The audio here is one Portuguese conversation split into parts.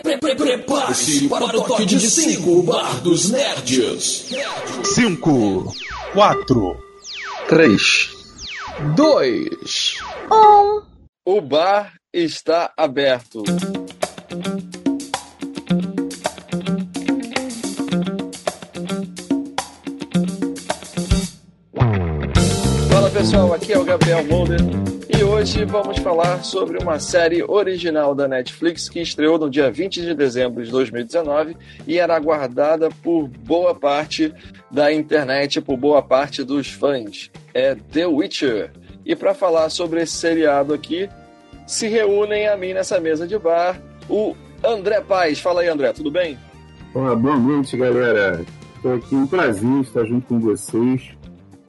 Prepare-se para o toque de 5 Bar dos Nerds. 5, 4, 3, 2, 1. O bar está aberto. Fala pessoal, aqui é o Gabriel Molder e hoje vamos falar sobre uma série original da Netflix que estreou no dia 20 de dezembro de 2019 e era aguardada por boa parte da internet, por boa parte dos fãs. É The Witcher. E para falar sobre esse seriado aqui, se reúnem a mim nessa mesa de bar o André Paz. Fala aí, André, tudo bem? Olá, boa noite, galera. Estou aqui, um prazer estar junto com vocês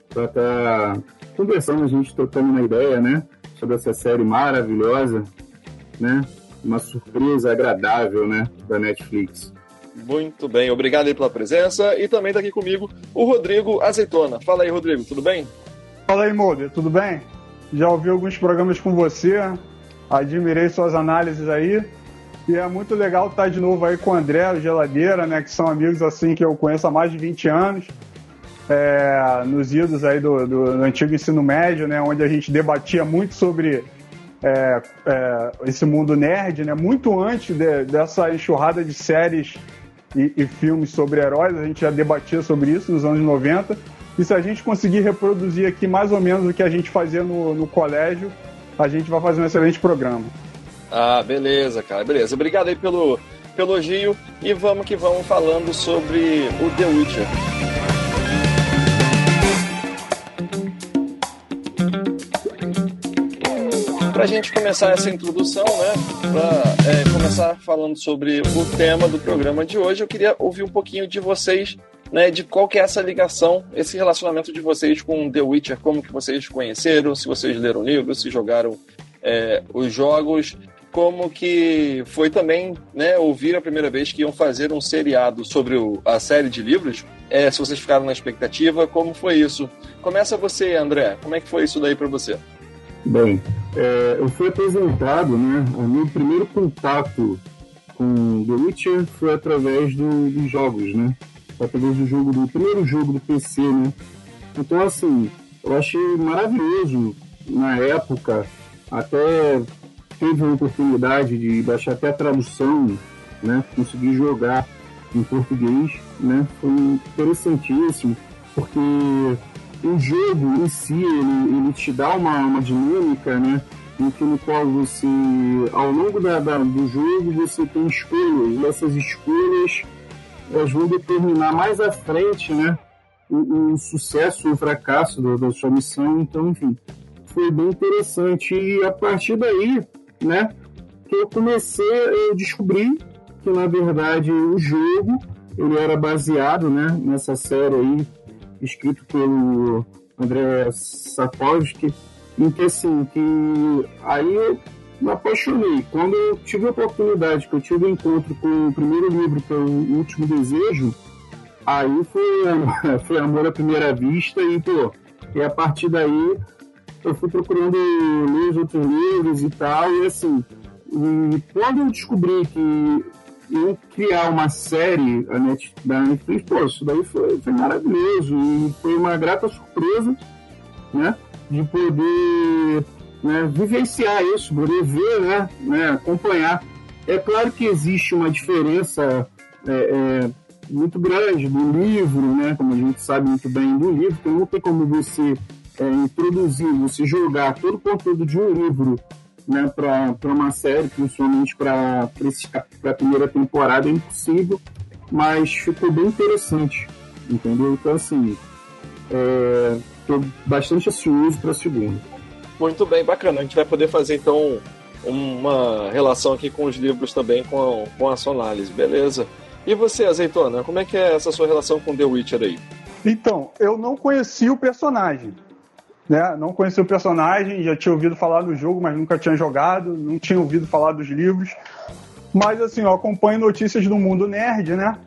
para estar tá conversando, a gente trocando uma ideia, né? Sobre essa série maravilhosa, né? Uma surpresa agradável, né? Da Netflix. Muito bem, obrigado aí pela presença. E também está aqui comigo o Rodrigo Azeitona. Fala aí, Rodrigo, tudo bem? Fala aí, Molder, tudo bem? Já ouvi alguns programas com você, admirei suas análises aí. E é muito legal estar de novo aí com o André, o Geladeira, né? Que são amigos assim que eu conheço há mais de 20 anos é, nos idos aí do, do, do, antigo ensino médio, né, onde a gente debatia muito sobre é, é, esse mundo nerd, né, muito antes de, dessa enxurrada de séries e, e, filmes sobre heróis, a gente já debatia sobre isso nos anos 90. E se a gente conseguir reproduzir aqui mais ou menos o que a gente fazia no, no colégio, a gente vai fazer um excelente programa. Ah, beleza, cara, beleza. Obrigado aí pelo, pelo elogio e vamos que vamos falando sobre o The Witcher. Para a gente começar essa introdução, né, para é, começar falando sobre o tema do programa de hoje, eu queria ouvir um pouquinho de vocês, né, de qual que é essa ligação, esse relacionamento de vocês com The Witcher, como que vocês conheceram, se vocês leram o livro, se jogaram é, os jogos, como que foi também, né, ouvir a primeira vez que iam fazer um seriado sobre o, a série de livros, é, se vocês ficaram na expectativa, como foi isso? Começa você, André, como é que foi isso daí para você? Bem, é, eu fui apresentado, né? O meu primeiro contato com The Witcher foi através do, dos jogos, né? Através do jogo do primeiro jogo do PC, né? Então, assim, eu achei maravilhoso na época, até teve a oportunidade de baixar até a tradução, né? Conseguir jogar em português, né? Foi interessantíssimo, porque o jogo em si, ele, ele te dá uma, uma dinâmica, né? Em que no qual você, ao longo da, da, do jogo, você tem escolhas, e essas escolhas elas vão determinar mais à frente, né? O, o sucesso ou o fracasso da, da sua missão. Então, enfim, foi bem interessante. E a partir daí, né? Que eu comecei, eu descobri que na verdade o jogo ele era baseado, né? Nessa série aí escrito pelo André Sapolsky, em que assim, que aí eu me apaixonei. Quando eu tive a oportunidade, que eu tive o um encontro com o primeiro livro, que é o Último Desejo, aí foi, foi amor à primeira vista e, pô, e a partir daí eu fui procurando ler os outros livros e tal, e assim, e quando eu descobri que criar uma série da Netflix, pô, isso daí foi, foi maravilhoso e foi uma grata surpresa, né? De poder né, vivenciar isso, poder ver, né, né? Acompanhar. É claro que existe uma diferença é, é, muito grande do livro, né? Como a gente sabe muito bem do livro, que não tem como você é, introduzir, você jogar todo o conteúdo de um livro né, para uma série, principalmente para a primeira temporada, é impossível, mas ficou bem interessante, entendeu? Então, assim, estou é, bastante ansioso para a segunda. Muito bem, bacana. A gente vai poder fazer, então, uma relação aqui com os livros também, com, com a sua análise, beleza? E você, Azeitona, como é que é essa sua relação com The Witcher aí? Então, eu não conheci o personagem né? Não conhecia o personagem, já tinha ouvido falar do jogo, mas nunca tinha jogado, não tinha ouvido falar dos livros. Mas assim, eu acompanho notícias do mundo nerd, né?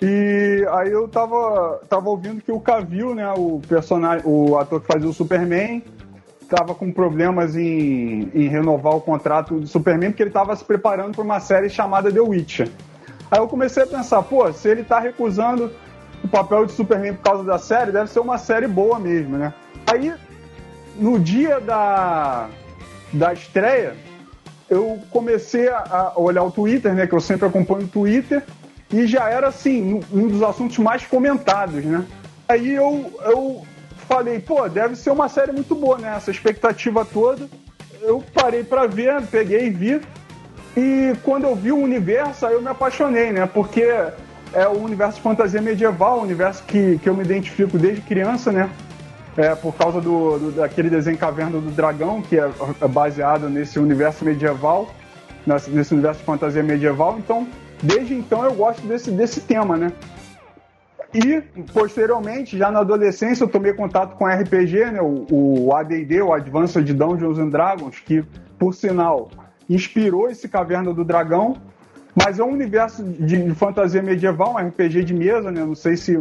E aí eu tava, tava ouvindo que o Cavill, né, o personagem, o ator que fazia o Superman, estava com problemas em, em renovar o contrato do Superman porque ele estava se preparando para uma série chamada The Witcher. Aí eu comecei a pensar, pô, se ele está recusando o papel de Superman por causa da série, deve ser uma série boa mesmo, né? Aí, no dia da, da estreia, eu comecei a olhar o Twitter, né? Que eu sempre acompanho o Twitter, e já era assim, um dos assuntos mais comentados, né? Aí eu, eu falei, pô, deve ser uma série muito boa, né? Essa expectativa toda. Eu parei para ver, peguei e vi. E quando eu vi o universo, aí eu me apaixonei, né? Porque é o universo de fantasia medieval, o universo que, que eu me identifico desde criança, né? É, por causa do, do daquele desenho Caverna do Dragão, que é, é baseado nesse universo medieval, nesse universo de fantasia medieval. Então, desde então eu gosto desse, desse tema, né? E, posteriormente, já na adolescência, eu tomei contato com RPG, né, o, o AD&D, o Advanced Dungeons and Dragons, que, por sinal, inspirou esse Caverna do Dragão, mas é um universo de, de fantasia medieval, um RPG de mesa, né, não sei se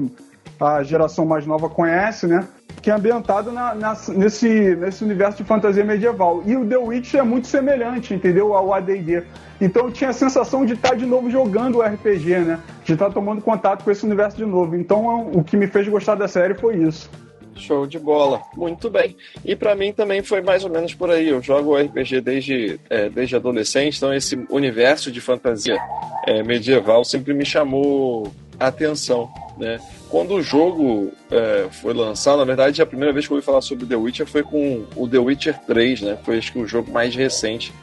a geração mais nova conhece, né? Que é ambientado na, na, nesse, nesse universo de fantasia medieval. E o The Witch é muito semelhante, entendeu? Ao AD&D. Então eu tinha a sensação de estar de novo jogando o RPG, né? De estar tomando contato com esse universo de novo. Então o que me fez gostar da série foi isso. Show de bola, muito bem. E para mim também foi mais ou menos por aí. Eu jogo RPG desde, é, desde adolescente, então esse universo de fantasia é, medieval sempre me chamou atenção, né? Quando o jogo é, foi lançado, na verdade, a primeira vez que eu ouvi falar sobre The Witcher foi com o The Witcher 3, né? Foi acho que o jogo mais recente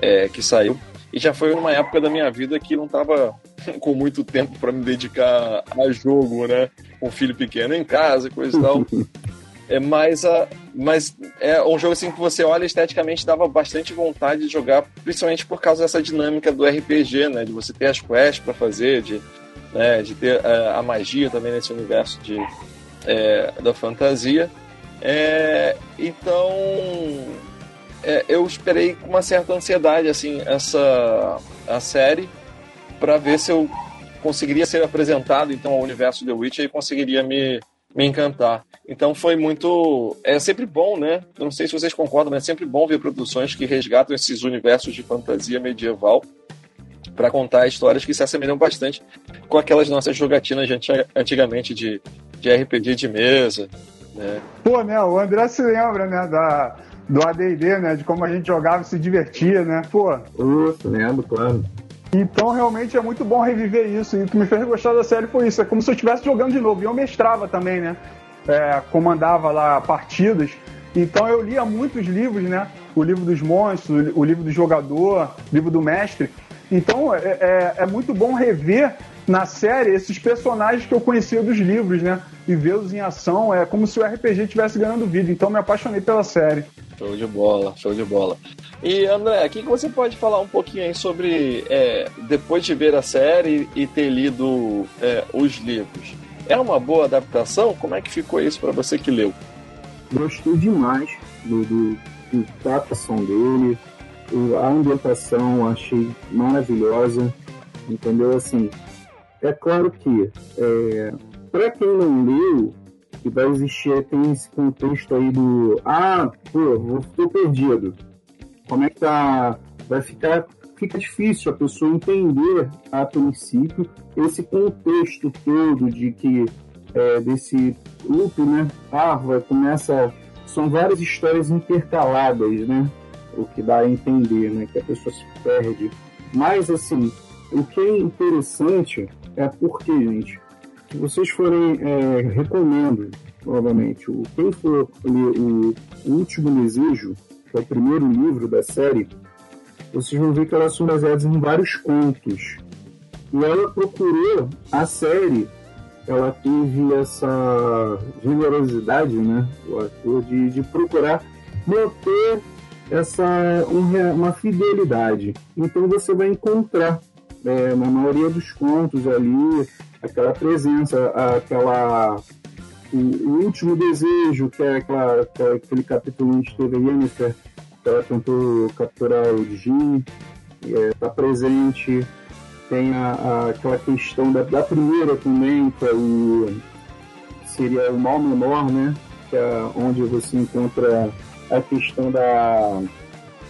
é, que saiu. E já foi numa época da minha vida que não tava com muito tempo para me dedicar a jogo, né? Com um filho pequeno em casa, coisa e tal. É, mas, a, mas é um jogo assim que você olha esteticamente dava bastante vontade de jogar, principalmente por causa dessa dinâmica do RPG, né? De você ter as quests para fazer, de né, de ter a, a, magia também nesse universo de, é, da fantasia. É, então, é, eu esperei com uma certa ansiedade assim essa a série para ver se eu conseguiria ser apresentado então ao universo The Witcher e conseguiria me, me encantar. Então foi muito. É sempre bom, né? Eu não sei se vocês concordam, mas é sempre bom ver produções que resgatam esses universos de fantasia medieval para contar histórias que se assemelham bastante com aquelas nossas jogatinas de antigamente de, de RPG de mesa. Né? Pô, né? O André se lembra, né? Da, do ADD, né? De como a gente jogava e se divertia, né? Pô. Isso, lembro, claro. Então, realmente é muito bom reviver isso. E o que me fez gostar da série foi isso. É como se eu estivesse jogando de novo. E eu mestrava também, né? É, comandava lá partidas. Então, eu lia muitos livros, né? O livro dos monstros, o livro do jogador, o livro do mestre. Então é, é, é, muito bom rever na série esses personagens que eu conhecia dos livros, né? E vê-los em ação é como se o RPG estivesse ganhando vida. Então me apaixonei pela série. Show de bola, show de bola. E André, o que você pode falar um pouquinho aí sobre é, depois de ver a série e ter lido é, os livros? É uma boa adaptação? Como é que ficou isso para você que leu? Gostei demais do, do, do da adaptação dele a ambientação achei maravilhosa, entendeu? Assim, é claro que é, para quem não leu, que vai existir tem esse contexto aí do ah, pô, estou perdido. Como é que tá? Vai ficar fica difícil a pessoa entender a princípio esse contexto todo de que é, desse loop, né? Ah, vai, começa são várias histórias intercaladas, né? O que dá a entender, né? Que a pessoa se perde. Mas, assim, o que é interessante é porque, gente, se vocês forem, é, recomendo, novamente, o, quem for ler o, Último Desejo, que é o primeiro livro da série, vocês vão ver que elas são baseadas em vários contos. E ela procurou a série, ela teve essa generosidade, né, o ator, de, de procurar manter essa uma fidelidade. Então você vai encontrar é, na maioria dos contos ali aquela presença, aquela o, o último desejo, que é aquela, aquele capítulo onde teve Yennefer, que ela tentou capturar o Jin, está é, presente. Tem a, a, aquela questão da, da primeira também, que é o, seria o mal menor, né? Que é onde você encontra a questão da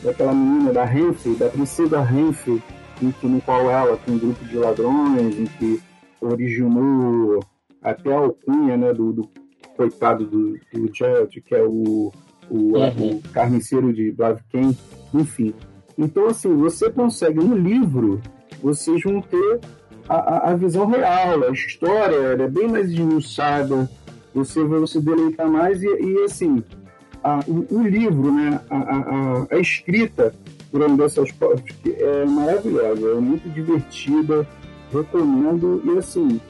daquela menina da Renfe, da princesa Renfe, em que, no qual ela tem um grupo de ladrões, em que originou até a alcunha né, do, do coitado do, do Judge, que é o, o, uhum. o carniceiro de Blaviken, enfim. Então, assim, você consegue no livro, vocês vão ter a, a, visão real, a história é bem mais esmiuçada, você vai se deleitar mais e, e assim, a, o, livro, né, a, a, a escrita por Anderson Sport é maravilhosa, é muito divertida, recomendo e assim,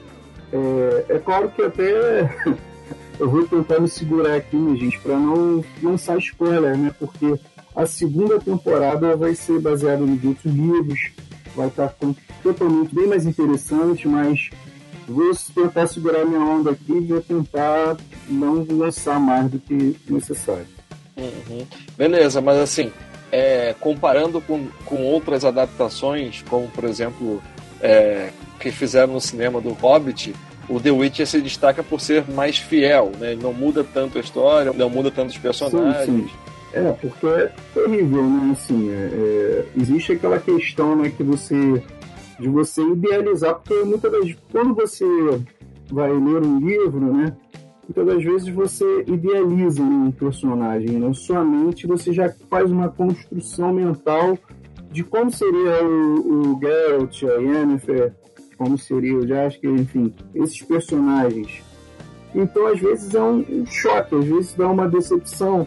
é, é claro que até eu vou tentar me segurar aqui, né, gente, para não lançar spoiler, né, porque a segunda temporada vai ser baseada nos outros livros, vai estar totalmente bem mais interessante, mas vou tentar segurar minha onda aqui e vou tentar não lançar mais do que necessário. Uhum. Beleza, mas assim, é, comparando com, com outras adaptações, como por exemplo é, que fizeram no cinema do Hobbit, o The Witcher se destaca por ser mais fiel, né? Ele não muda tanto a história, não muda tanto os personagens. Sim, sim. É, porque é terrível, né? Assim, é, é, existe aquela questão né, que você de você idealizar, porque muitas das quando você vai ler um livro, né? Muitas das vezes você idealiza um personagem, na né? sua mente você já faz uma construção mental de como seria o, o Geralt, a Yennefer, como seria o Jaskier, enfim, esses personagens. Então, às vezes é um, um choque, às vezes dá uma decepção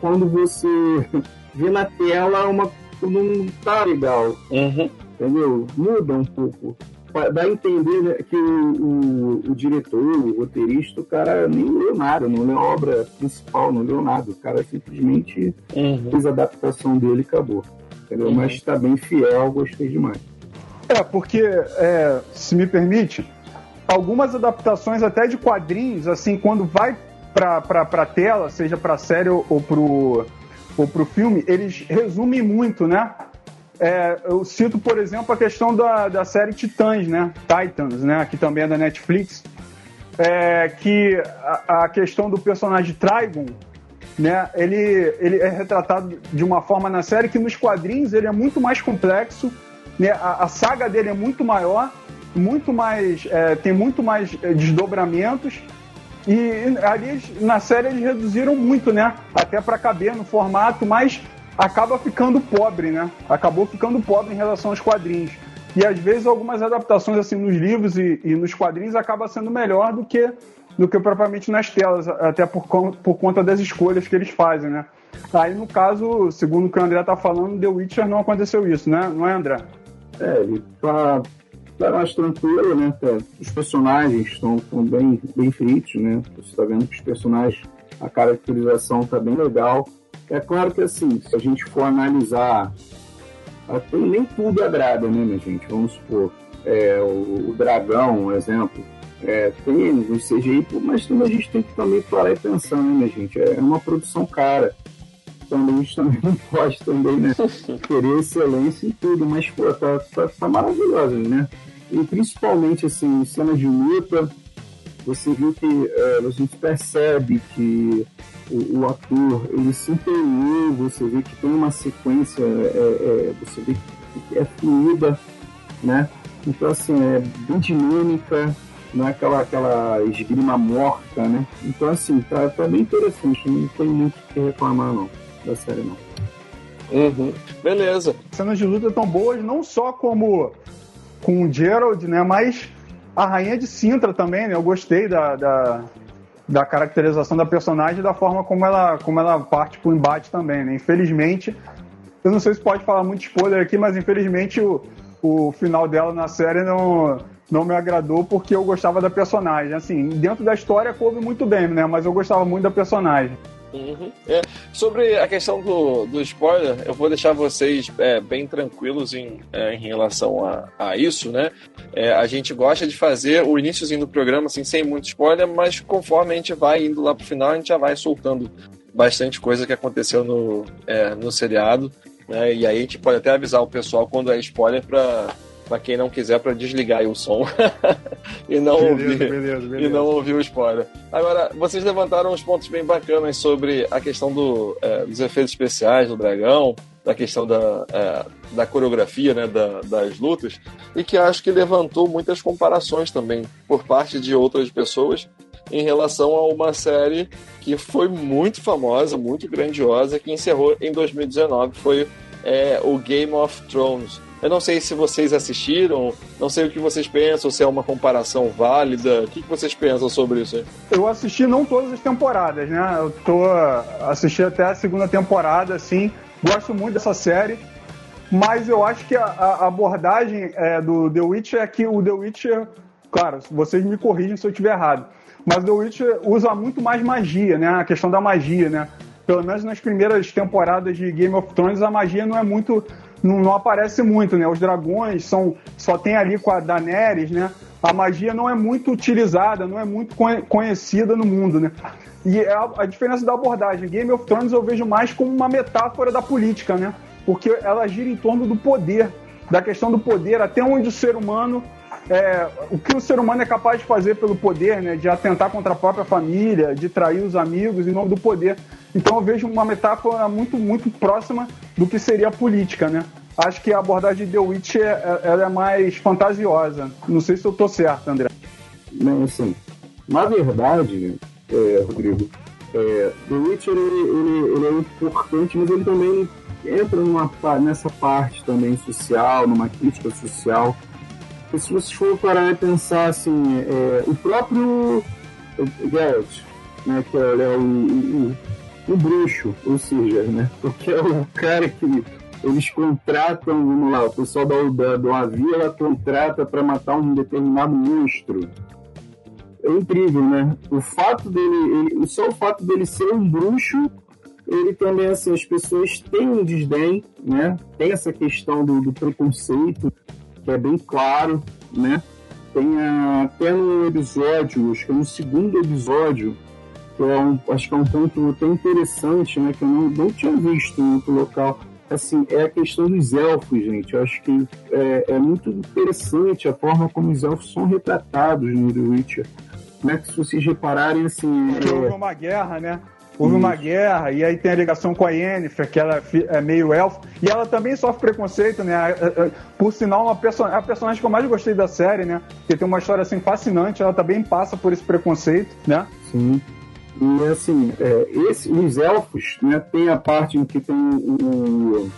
quando você vê na tela uma não tá legal. Uhum entendeu? Muda um pouco. Dá a entender né, que o, o, o, diretor, o roteirista, o cara nem leu nada, não leu a obra principal, não leu nada. O cara simplesmente uhum. fez a adaptação dele e acabou. Entendeu? Uhum. Mas está bem fiel, gostei demais. É, porque, é, se me permite, algumas adaptações até de quadrinhos, assim, quando vai pra, pra, pra tela, seja pra série ou, ou pro, ou pro filme, eles resumem muito, né? É, eu cito, por exemplo, a questão da, da série Titãs, né? Titans, né? Que também é da Netflix. É, que a, a, questão do personagem Trigon, né? Ele, ele é retratado de uma forma na série que nos quadrinhos ele é muito mais complexo, né? A, a saga dele é muito maior, muito mais é, tem muito mais é, desdobramentos e ali na série eles reduziram muito, né? Até para caber no formato, mas acaba ficando pobre, né? Acabou ficando pobre em relação aos quadrinhos. E às vezes algumas adaptações assim nos livros e, e nos quadrinhos acaba sendo melhor do que do que propriamente nas telas, até por, por conta das escolhas que eles fazem, né? Aí no caso, segundo o que o André tá falando, The Witcher não aconteceu isso, né? Não é, André? É, ele tá, tá mais tranquilo, né? Os personagens estão bem, bem feitos, né? Você tá vendo que os personagens, a caracterização tá bem legal. É claro que assim, se a gente for analisar, até nem tudo agrada, né, minha gente? Vamos supor, é, o, o dragão, um exemplo, é, tem o CGI, mas também a gente tem que também parar e pensar, né, minha gente? É uma produção cara. Também a gente também não pode também, né? Querer excelência em tudo, mas pô, tá, tá, tá maravilhosa, né? E principalmente assim, cenas de luta, você viu que uh, a gente percebe que o, o, ator ele se empenhou, você vê que tem uma sequência, é, é, você vê que é fluida, né? Então assim, é bem dinâmica, não é aquela, aquela esgrima morta, né? Então assim, tá, tá bem interessante, não tem muito o que reclamar não, da série não. Uhum. Beleza. Cenas de luta tão boas, não só como com o Gerald, né? Mas a Rainha de Sintra também, né? Eu gostei da, da, da caracterização da personagem e da forma como ela, como ela parte pro embate também, né? Infelizmente, eu não sei se pode falar muito spoiler aqui, mas infelizmente o, o final dela na série não, não me agradou porque eu gostava da personagem. Assim, dentro da história coube muito bem, né? Mas eu gostava muito da personagem. Uhum. É, sobre a questão do, do spoiler, eu vou deixar vocês é, bem tranquilos em, é, em relação a, a isso, né? É, a gente gosta de fazer o iníciozinho do programa assim, sem muito spoiler, mas conforme a gente vai indo lá pro final, a gente já vai soltando bastante coisa que aconteceu no, é, no seriado. Né? E aí a gente pode até avisar o pessoal quando é spoiler para para quem não quiser para desligar o som. e não Beleza, ouvir beleza, beleza. e não ouvir o spoiler. Agora, vocês levantaram uns pontos bem bacanas sobre a questão do, é, dos efeitos especiais do dragão, da questão da, é, da coreografia, né, da- das lutas, e que acho que levantou muitas comparações também por parte de outras pessoas em relação a uma série que foi muito famosa, muito grandiosa, que encerrou em 2019, foi é, o Game of Thrones. Eu não sei se vocês assistiram, não sei o que vocês pensam, se é uma comparação válida. O que, vocês pensam sobre isso? aí? Eu assisti não todas as temporadas, né? Eu tô assisti até a segunda temporada, assim. Gosto muito dessa série, mas eu acho que a, a abordagem é, do The Witcher é que o The Witcher, claro, vocês me corrigem se eu estiver errado, mas o The Witcher usa muito mais magia, né? A questão da magia, né? Pelo menos nas primeiras temporadas de Game of Thrones a magia não é muito não, não aparece muito, né? Os dragões são só tem ali com a Daenerys, né? A magia não é muito utilizada, não é muito conhe- conhecida no mundo, né? E é a, a diferença da abordagem. Game of Thrones eu vejo mais como uma metáfora da política, né? Porque ela gira em torno do poder, da questão do poder, até onde o ser humano é, o que o ser humano é capaz de fazer pelo poder, né? De atentar contra a própria família, de trair os amigos em nome do poder. Então eu vejo uma metáfora muito, muito próxima do que seria a política, né? Acho que a abordagem de The Witch é, é- ela é mais fantasiosa. Não sei se eu tô certo, André. Não, assim, na verdade, é, Rodrigo, é, The ele, ele, ele é importante, mas ele também entra numa, nessa parte também social, numa crítica social. Porque se você for parar e pensar assim, é, o próprio Geralt, né, que ele é o, o, o, o bruxo, ou seja, né, porque é o cara que eles contratam, vamos lá, o pessoal da, da, da vila contrata para matar um determinado monstro. É incrível, né? O fato dele, ele, só o fato dele ser um bruxo, ele também, assim, as pessoas têm um desdém, né? Tem essa questão do, do preconceito, que é bem claro, né? Tem a- até no episódio, acho que é no segundo episódio, que é um, acho que é um ponto tão interessante, né? Que eu não, não tinha visto em outro local. Assim, é a questão dos elfos, gente. Eu acho que é, é muito interessante a forma como os elfos são retratados no The Witcher. Né? Que se vocês repararem, assim... Que houve É, uma guerra, né? Houve uma guerra, e aí tem a ligação com a Yennefer, que ela é é meio elfo, e ela também sofre preconceito, né? É, é, Por sinal, uma perso é a personagem que eu mais gostei da série, né? Porque tem uma história assim fascinante, ela também passa por esse preconceito, né? Sim. E assim, é, esse, os elfos, né, tem a parte em que tem o, o,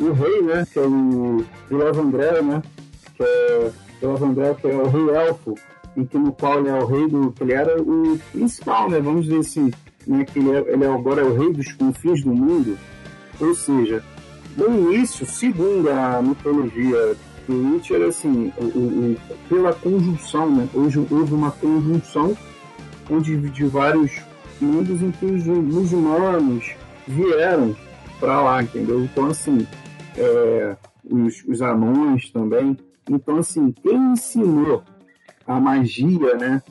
o rei, né, que é o Vilavandré, né, que é que é o rei elfo, em que no qual ele é o rei do, que ele era o principal, né, vamos dizer assim, né, que ele, é, ele é agora é o rei dos confins do mundo, ou seja, no início, segundo a mitologia do Witcher, assim, o, o- o- pela conjunção, né, hoje houve uma conjunção onde de vários mundos em que os muçulmanos vieram para lá, entendeu? Então, assim, é, os, os anões também. Então, assim, quem ensinou a magia, né?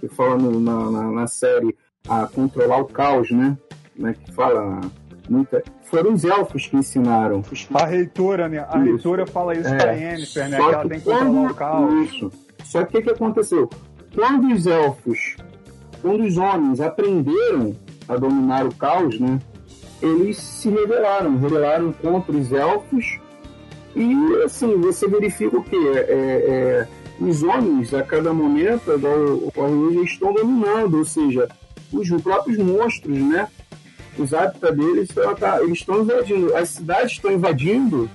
Que fala no- na, na, na série a controlar o caos, né? né que fala muita. Foram os elfos que ensinaram. A reitora, né? A Isso. reitora fala isso É, pra Yennefer, né? só Que ela tem que controlar o caos. Isso. Só que o que, que aconteceu? Quando os elfos, quando os homens aprenderam a dominar o caos, né? Eles se rebelaram, rebelaram contra os elfos e assim você verifica o que é, é, os homens a cada momento estão dominando, ou seja, os próprios monstros, né? Os hábitats deles, tá- eles estão invadindo, as cidades estão invadindo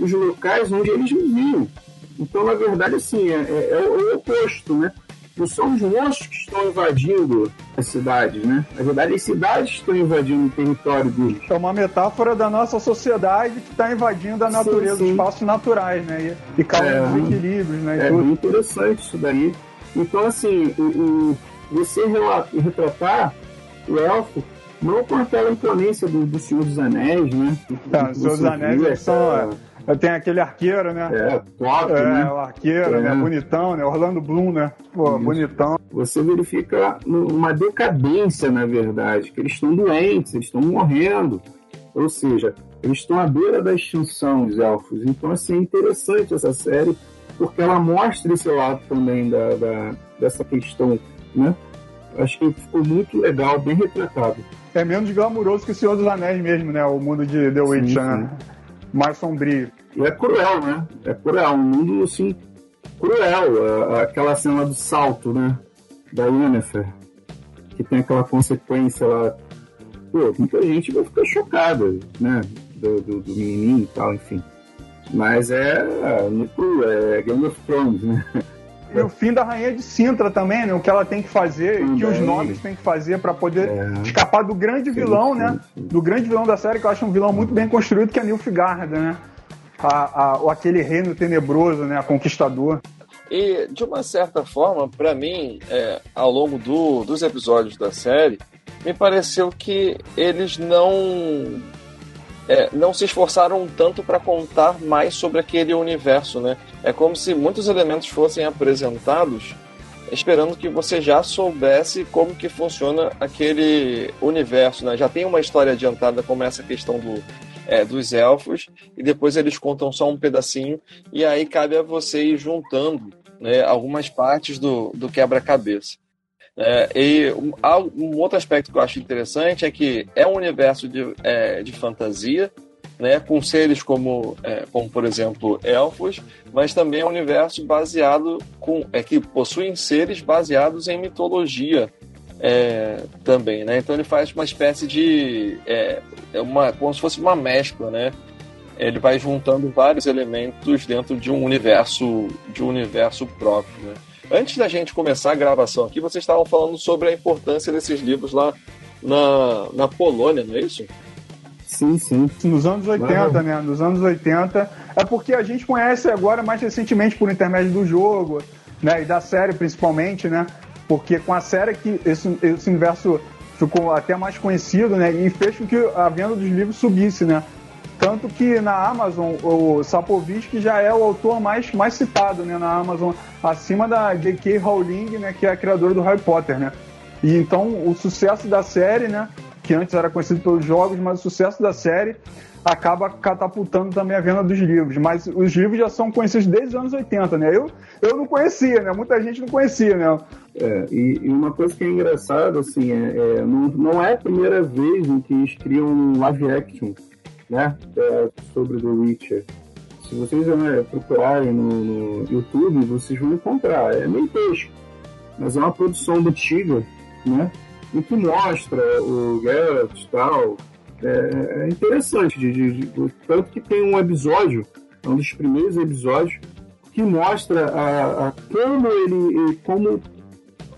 os locais onde eles viviam. Então, na verdade, assim, é, é- é é o oposto, né? Não são os monstros que estão invadindo as cidades, né? Na verdade, as cidades estão invadindo o território deles. É uma metáfora da nossa sociedade que está invadindo a natureza, sim. os espaços naturais, né? E, e causando É. desequilíbrios, né? É bem interessante isso daí. Então, assim, o, o- você retratar o elfo não com aquela imponência do, do Senhor dos Anéis, né? Tá, Que os seus você anéis é, Tem aquele arqueiro, né? é, top, É, né? o arqueiro, É. né? Bonitão, né? Orlando Bloom, né? Pô, Isso. bonitão. você verifica uma decadência, na verdade, que eles estão doentes, eles estão morrendo. Ou seja, eles estão à beira da extinção, os elfos. Então, assim, é interessante essa série, porque ela mostra esse lado também da, da dessa questão, né? Acho que ficou muito legal, bem retratado. É menos glamuroso que o Senhor dos Anéis mesmo, né? O mundo de The Witcher, né? Mais sombrio. É cruel, né? É cruel, um mundo assim cruel. Aquela cena do salto, né? Da Yennefer, que tem aquela consequência lá. Pô, muita gente vai ficar chocada, né? Do, do, do menininho e tal, enfim. Mas é, é é Game of Thrones, né? E o fim da Rainha de Sintra também, né? O que ela tem que fazer, também. que os nobres têm que fazer para poder é. escapar do grande vilão, sim, né? Sim. Do grande vilão da série, que eu acho um vilão muito bem construído, que é Nilfgaard, né? A, a, aquele reino tenebroso, né? A conquistador. E, de uma certa forma, para mim, é, ao longo do, dos episódios da série, me pareceu que eles não é, não se esforçaram tanto para contar mais sobre aquele universo, né? É como se muitos elementos fossem apresentados esperando que você já soubesse como que funciona aquele universo, né? Já tem uma história adiantada como essa questão do, é, dos elfos e depois eles contam só um pedacinho e aí cabe a você ir juntando né, algumas partes do, do quebra-cabeça. É, e um, um, outro aspecto que eu acho interessante é que é um universo de, é, de fantasia, né, com seres como, é, como, por exemplo, elfos, mas também é um universo baseado com é, que possuem seres baseados em mitologia é, também, né? Então ele faz uma espécie de é, é uma como se fosse uma mescla, né? Ele vai juntando vários elementos dentro de um universo de um universo próprio, né? Antes da gente começar a gravação aqui, vocês estavam falando sobre a importância desses livros lá na, na Polônia, não é isso? Sim, sim. Nos anos 80, né? Nos anos 80. É porque a gente conhece agora mais recentemente por intermédio do jogo, né? E da série principalmente, né? Porque com a série que esse, esse universo ficou até mais conhecido, né? E fez com que a venda dos livros subisse, né? Tanto que na Amazon, o Sapovich já é o autor mais, mais citado né, na Amazon, acima da J.K. Rowling, né, que é a criadora do Harry Potter, né? E então o sucesso da série, né, que antes era conhecido pelos jogos, mas o sucesso da série acaba catapultando também a venda dos livros. Mas os livros já são conhecidos desde os anos 80, né? Eu, eu não conhecia, né? Muita gente não conhecia, né? É, e, e, uma coisa que é engraçada, assim, é, é, não, não é a primeira vez em que eles criam um live action né, é, sobre The Witcher. Se vocês né, procurarem no, no, YouTube, vocês vão encontrar. É meio peixe, mas é uma produção antiga, né, em que mostra o Geralt e tal. É, é interessante, de, de, de, tanto que tem um episódio, é um dos primeiros episódios, que mostra a, a como ele, como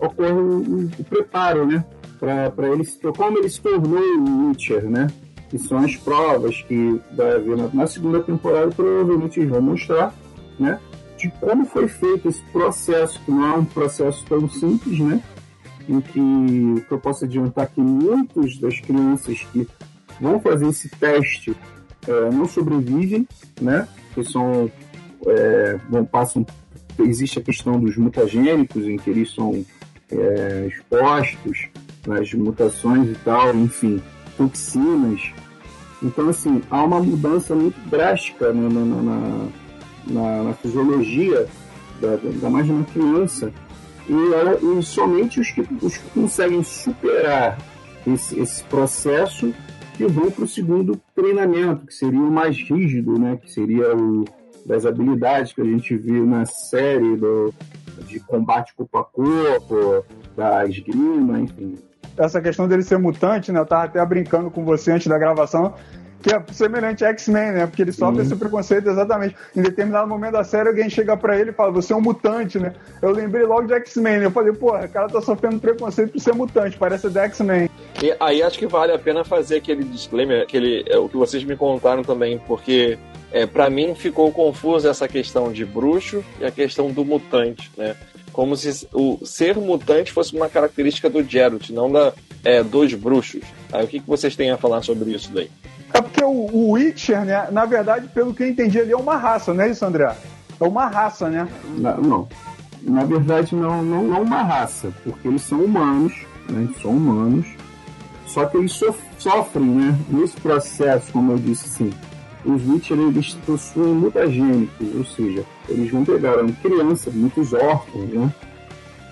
ocorre o, o preparo, né? Para ele, como ele se tornou o Witcher, né? Que são as provas que vai haver na, segunda temporada, provavelmente eles vão mostrar, né? De como foi feito esse processo, que não é um processo tão simples, né? Em que, que eu posso adiantar que muitas das crianças que vão fazer esse teste é, não sobrevivem, né? Que são, é, vão, passam, existe a questão dos mutagênicos, em que eles são é, expostos nas mutações e tal, enfim toxinas. Então, assim, há uma mudança muito drástica na, na, na, na fisiologia, da, da mais de uma criança. E, e somente os que, os que conseguem superar esse, esse processo que vão para o segundo treinamento, que seria o mais rígido, né? que seria o das habilidades que a gente viu na série do, de combate corpo a corpo, da esgrima, enfim essa questão dele ser mutante, né? Eu tava até brincando com você antes da gravação, que é semelhante a X-Men, né? Porque ele sofre uhum. esse preconceito exatamente. Em determinado momento da série, alguém chega para ele e fala, você é um mutante, né? Eu lembrei logo de X-Men, né? Eu falei, pô, o cara tá sofrendo preconceito por ser mutante, parece da X-Men. E aí acho que vale a pena fazer aquele disclaimer, aquele, é, o que vocês me contaram também, porque é, para mim ficou confuso essa questão de bruxo e a questão do mutante, né? Como se o ser mutante fosse uma característica do Geralt, não da, é, dos bruxos. Aí o que, que vocês têm a falar sobre isso daí? É porque o, o Witcher, né, na verdade, pelo que eu entendi, ele é uma raça, não é isso, André? É uma raça, né? Não, não. Na verdade, não, não, não uma raça, porque eles são humanos, né, eles são humanos, só que eles sofrem, né, nesse processo, como eu disse assim, os Witcher eles possuem mutagênicos, ou seja, eles vão pegar uma criança, muitos órfãos, né?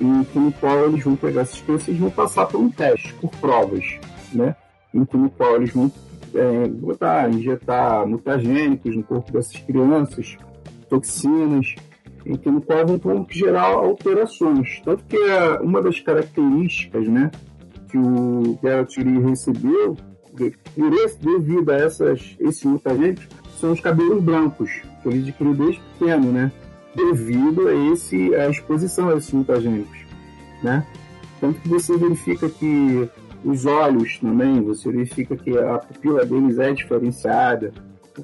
em que no qual eles vão pegar essas crianças e vão passar por um teste, por provas, né? Em que no qual eles vão é, botar, injetar mutagênicos no corpo dessas crianças, toxinas, em que no qual vão gerar alterações. Tanto que é uma das características, né, que o Geralt recebeu, devido a essas, esses mutagênicos, são os cabelos brancos, que ele adquiriu desde pequeno, né? devido a, esse, a exposição a esses mutagênicos, né? Tanto que você verifica que os olhos também, você verifica que a pupila deles é diferenciada,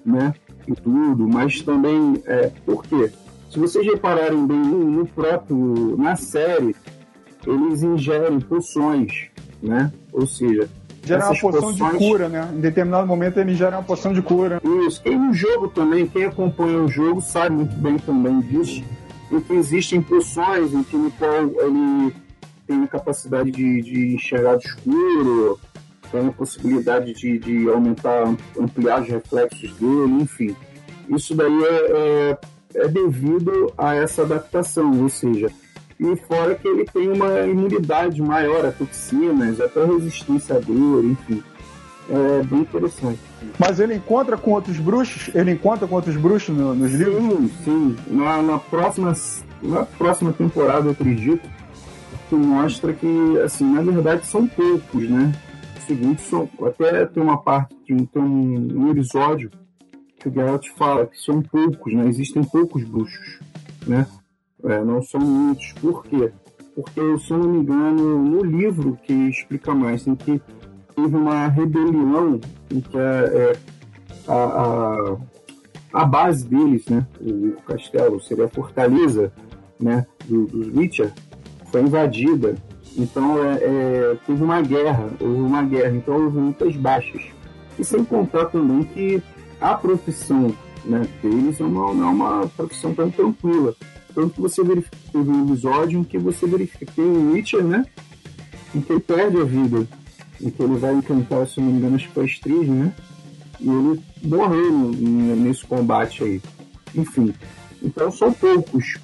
né? E tudo, mas também, é, por quê? Se vocês repararem bem no próprio, na série, eles ingerem poções, né? Ou seja, Gera uma poção poções... de cura, né? Em determinado momento ele gera uma poção de cura. Isso. E no jogo também, quem acompanha o jogo sabe muito bem também disso, em que existem poções em que o qual ele tem capacidade de, de enxergar de escuro, tem a possibilidade de, de aumentar, ampliar os reflexos dele, enfim. Isso daí é, é, é devido a essa adaptação, ou seja, e fora que ele tem uma imunidade maior a toxinas, até resistência à dor, enfim. É bem interessante. Mas ele encontra com outros bruxos? Ele encontra com outros bruxos no, nos sim, livros? Sim, na, na, próxima, na próxima temporada, eu acredito, que mostra que, assim, na verdade são poucos, né? Segundo, são, até tem uma parte, tem um, um episódio que o Geralt fala que são poucos, né? Existem poucos bruxos, né? É, não são muitos. Por quê? Porque, se eu não me engano, no livro que explica mais, em que teve uma rebelião em que é, a, a, a, base deles, né, o castelo, seria a fortaleza né, do, dos Witcher, foi invadida. Então é, é, teve uma guerra, houve uma guerra, então houve muitas baixas. E sem contar também que a profissão né, deles não, não é uma profissão tão tranquila. Tanto que você verifica, teve um episódio em que você verifica que tem o Witcher, né? Em que ele perde a vida. Em que ele vai encantar, se não me engano, acho que foi a né? E ele morreu nesse combate aí. Enfim. Então são poucos.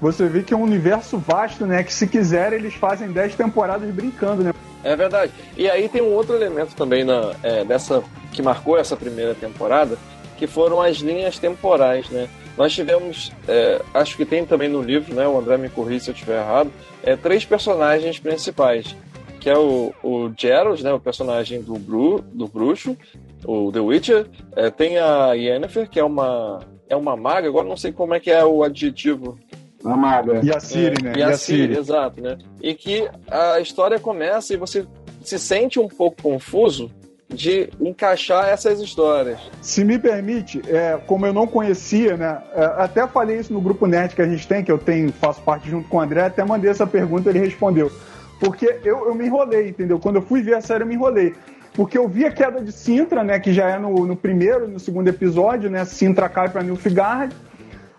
Você vê que é um universo vasto, né? Que se quiser eles fazem 10 temporadas brincando, né? É verdade. E aí tem um outro elemento também na, é, dessa que marcou essa primeira temporada, que foram as linhas temporais, né? Nós tivemos, é, acho que tem também no livro, né? O André me corri se eu estiver errado, é, três personagens principais, que é o, o Geralt, né? O personagem do, Bru, do bruxo, o The Witcher. É, tem a Yennefer, que é uma, é uma maga, agora não sei como é que é o adjetivo a maga. E a Siri, é, né? E, e a, a Siri, Siri, exato, né? E que a história começa e você se sente um pouco confuso de encaixar essas histórias. Se me permite, é, como eu não conhecia, né? É, até falei isso no grupo Nerd que a gente tem, que eu tenho, faço parte junto com o André, até mandei essa pergunta ele respondeu. Porque eu, eu me enrolei, entendeu? Quando eu fui ver a série, eu me enrolei. Porque eu vi a queda de Sintra, né? Que já é no, no primeiro, no segundo episódio, né? Sintra cai pra Nilfgaard.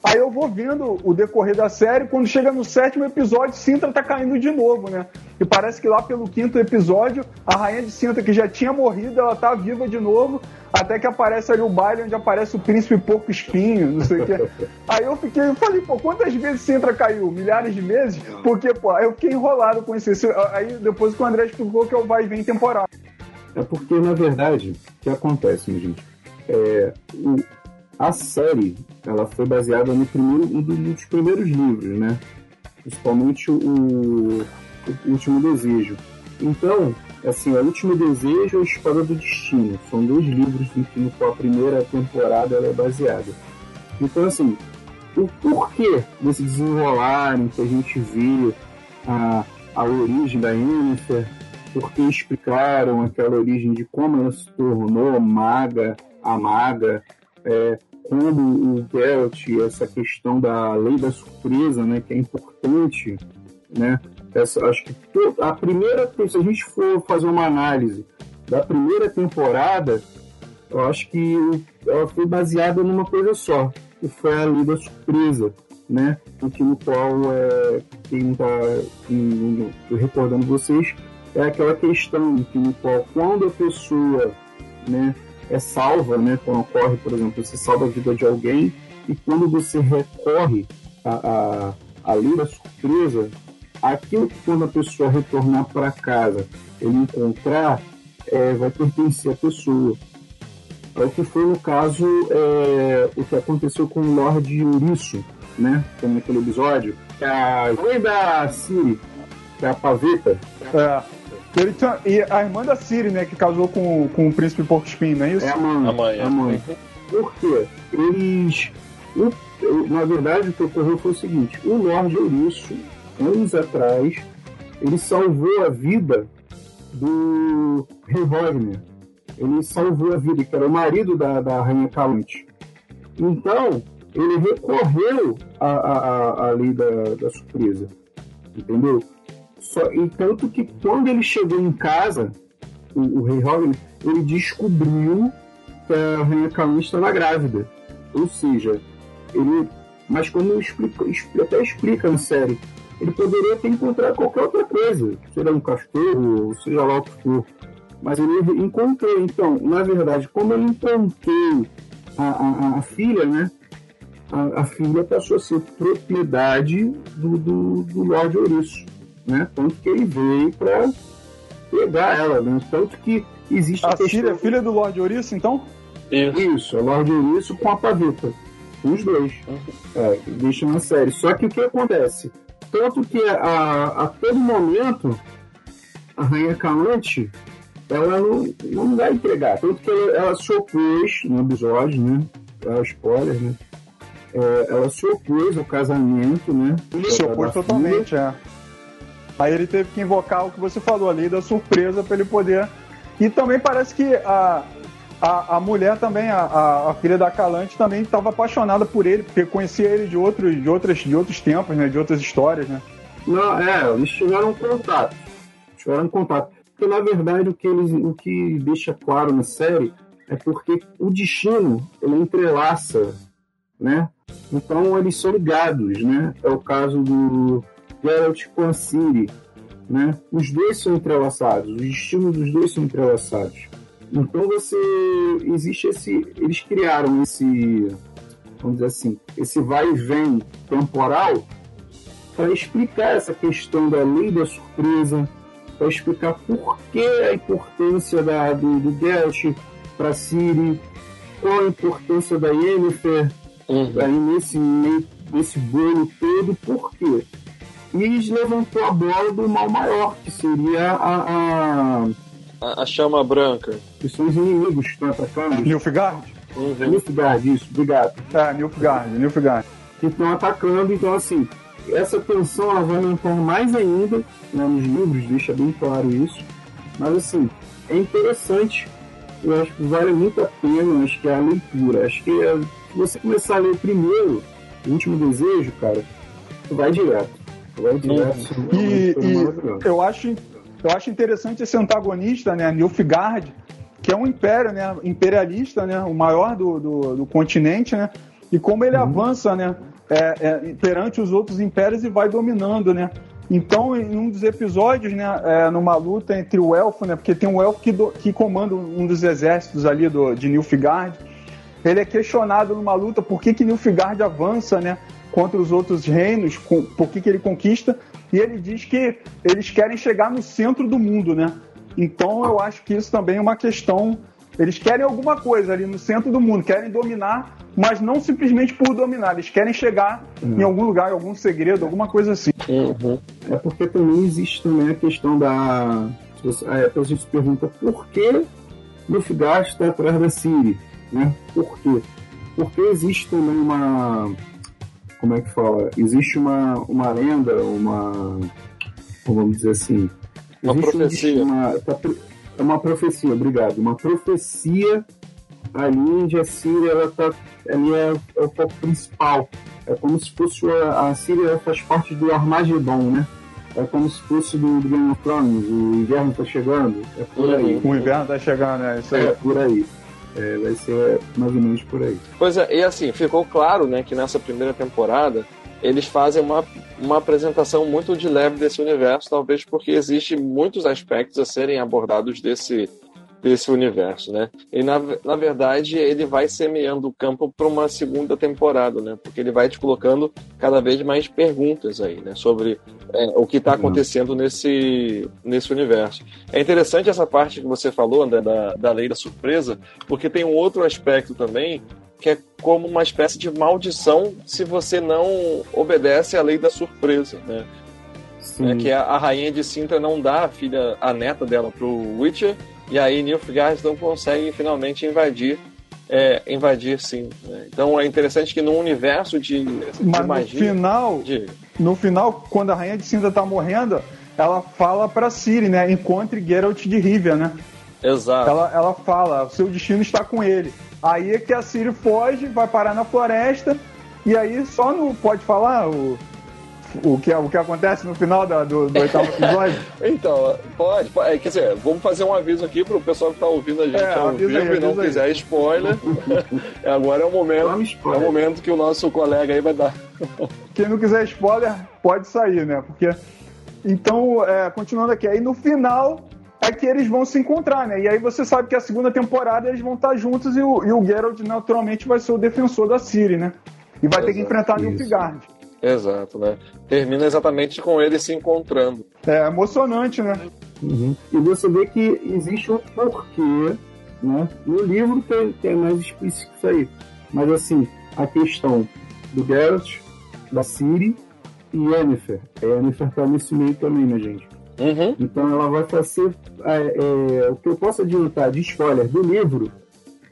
Aí eu vou vendo o decorrer da série, quando chega no sétimo episódio, Sintra tá caindo de novo, né? E parece que lá pelo quinto episódio, a rainha de Sintra, que já tinha morrido, ela tá viva de novo, até que aparece ali o baile onde aparece o príncipe Porco Espinho, não sei o quê. Aí eu fiquei, eu falei, pô, quantas vezes Sintra caiu? Milhares de vezes? Porque, pô, aí eu fiquei enrolado com isso. Aí depois que o André explicou que é o vai e vem temporal. É porque, na verdade, o que acontece, minha gente? É, o, a série, ela foi baseada no primeiro, um dos primeiros livros, né? Principalmente o, o Último Desejo. Então, assim, o Último Desejo e a Espada do Destino. São dois livros em que a primeira temporada ela é baseada. Então, assim, o porquê desse desenrolar em que a gente vê a, a origem da Yennefer, porque explicaram aquela origem de como ela se tornou maga, a maga, é, como o Geralt, essa questão da lei da surpresa, né, que é importante, né, essa, acho que a primeira, se a gente for fazer uma análise da primeira temporada, eu acho que ela foi baseada numa coisa só, que foi a lei da surpresa, né, que no qual é, quem está recordando vocês é aquela questão que no qual quando a pessoa, né, é salva, né? Quando ocorre, por exemplo, você salva a vida de alguém e quando você recorre à, à, à lei da surpresa, aquilo que quando a pessoa retornar para casa ele encontrar é, vai pertencer à pessoa. É o que foi no caso é, o que aconteceu com o Lorde Uriço, né? Naquele episódio. Que a mãe da Siri, que é a Paveta. É. Ele tinha, e a irmã da Siri, né, que casou com, com o príncipe Porco-Espinho, não é isso? É a mãe. A mãe, é. a mãe. Por quê? Eles. o- na verdade, o que ocorreu foi o seguinte: o Lorde Ouriço, anos atrás, ele salvou a vida do Rei Wagner. Ele salvou a vida, que era o marido da, da Rainha Calante. Então, ele recorreu à, à, à- à lei da, da surpresa. Entendeu? Só, e tanto que quando ele chegou em casa, o, o Rei Wagner, ele descobriu que a Rainha Calante estava grávida. Ou seja, ele. Mas como explica, expli- até explica na série, ele poderia ter encontrado qualquer outra coisa, seja um cachorro, seja lá o que for. Mas ele encontrou. Então, na verdade, como ele encontrou a, a, a filha, né? A, a filha passou a ser propriedade do, do, do Lorde Ouriço, né? Tanto que ele veio para pegar ela, né? Tanto que existe A questão- é filha do Lorde Ouriço, então? Isso. isso, é Lorde Ouriço com a paveta. Os dois. É, deixa na série. Só que o que acontece? Tanto que a, a todo momento a Rainha Calante ela não, não vai entregar. Tanto que ela, ela se opôs no episódio, né? É spoiler, né? É, ela se opôs ao casamento, né? Se opôs totalmente, é. Aí ele teve que invocar o que você falou ali da surpresa para ele poder. E também parece que a, a, a mulher também, a, a, filha da Calante, também estava apaixonada por ele, porque conhecia ele de outros, de outras, de outros tempos, né? De outras histórias, né? Não, é, eles tiveram contato. Tiveram contato. Porque, na verdade, o que, eles, o que deixa claro na série é porque o destino, ele entrelaça, né? Então, eles são ligados, né? É o caso do Geralt com a Ciri, né? Os dois são entrelaçados, os destinos dos dois são entrelaçados. Então, você... Existe esse... Eles criaram esse... Vamos dizer assim, esse vai e vem temporal para explicar essa questão da lei da surpresa, para explicar por que a importância da, do, do Geralt para Ciri, qual a importância da Yennefer Uhum. aí nesse, meio- nesse bolo todo, por quê? E levantou a bola do mal maior, que seria a, a- A, a chama branca. que são os inimigos que estão atacando. Nilfgaard? Uhum. Nilfgaard, isso, obrigado. É, Nilfgaard, Nilfgaard. que estão atacando. Então, assim, essa tensão ela vai aumentar mais ainda né, nos livros, deixa bem claro isso. Mas, assim, é interessante. Eu acho que vale muito a pena, acho que é a leitura. Acho que é, se você começar a ler primeiro, o último desejo, cara, vai direto. E, e eu, acho, eu acho interessante esse antagonista, né, Nilfgaard, que é um império, né, imperialista, né, o maior do, do, do continente, né, e como ele avança, né, é, é, perante os outros impérios e vai dominando, né. Então, em um dos episódios, né, é, numa luta entre o elfo, né, porque tem um elfo que, do- que comanda um dos exércitos ali do, de Nilfgaard, ele é questionado numa luta por que, que Nilfgaard avança, né? Contra os outros reinos, com- por que, que ele conquista, e ele diz que eles querem chegar no centro do mundo, né? Então eu acho que isso também é uma questão. Eles querem alguma coisa ali no centro do mundo, querem dominar, mas não simplesmente por dominar, eles querem chegar em algum lugar, em algum segredo, alguma coisa assim. Uhum. É porque também existe também a questão da. é, A gente se pergunta por que Nilfgaard está atrás da Ciri, né? Por quê? Porque existe também uma. Como é que fala? Existe uma, uma lenda, uma. como Vamos dizer assim. Uma existe um profecia. uma- tá é uma profecia, obrigado. Uma profecia ali onde a Síria ela tá, ali é, é o foco principal. É como se fosse a, a Síria faz parte do Armagedon, né? É como se fosse do, do Game of Thrones, o inverno tá chegando. É por aí. O inverno tá chegando, né? Isso aí. É por aí. É, vai ser mais ou menos por aí. Pois é, e assim, ficou claro, né, que nessa primeira temporada eles fazem uma, uma apresentação muito de leve desse universo, talvez porque existe muitos aspectos a serem abordados desse, desse universo, né? E na, na verdade ele vai semeando o campo para uma segunda temporada, né? Porque ele vai te colocando cada vez mais perguntas aí, né? Sobre é, o que está uhum. acontecendo nesse, nesse universo. É interessante essa parte que você falou, André, da, da lei da surpresa, porque tem um outro aspecto também que é como uma espécie de maldição se você não obedece à lei da surpresa, né? É que a, a, rainha de Sintra não dá a filha, a neta dela pro Witcher, e aí Nilfgaard não consegue finalmente invadir é, invadir sim. Né? Então é interessante que no universo de, de Mas magia, no final, de... no final, quando a rainha de Sintra tá morrendo, ela fala para Ciri, né? Encontre Geralt de Rivia, né? Exato. Ela, ela fala, o seu destino está com ele. Aí é que a Ciri foge, vai parar na floresta, e aí só no. Pode falar? O, o, que, o que acontece no final da, do, do oitavo episódio? então, pode, pode. É, quer dizer, vamos fazer um aviso aqui pro pessoal que tá ouvindo a gente é, ao vivo aí, e não quiser aí. spoiler. Agora é o momento. É o momento que o nosso colega aí vai dar. Quem não quiser spoiler, pode sair, né? Porque. Então, é, continuando aqui, aí no final é que eles vão se encontrar, né? E aí você sabe que a segunda temporada eles vão estar juntos e o, e o Geralt naturalmente vai ser o defensor da Ciri, né? E vai Exato, ter que enfrentar Nilfgaard. Exato, né? Termina exatamente com eles se encontrando. É emocionante, né? Uhum. E você vê que existe um porquê, né? No livro tem, tem mais explícito isso aí. Mas assim, a questão do Geralt, da Ciri e Yennefer. A Yennefer tá nesse meio também, né, gente? Uhum. Então ela vai fazer. É, é, o que eu posso adiantar de spoiler do livro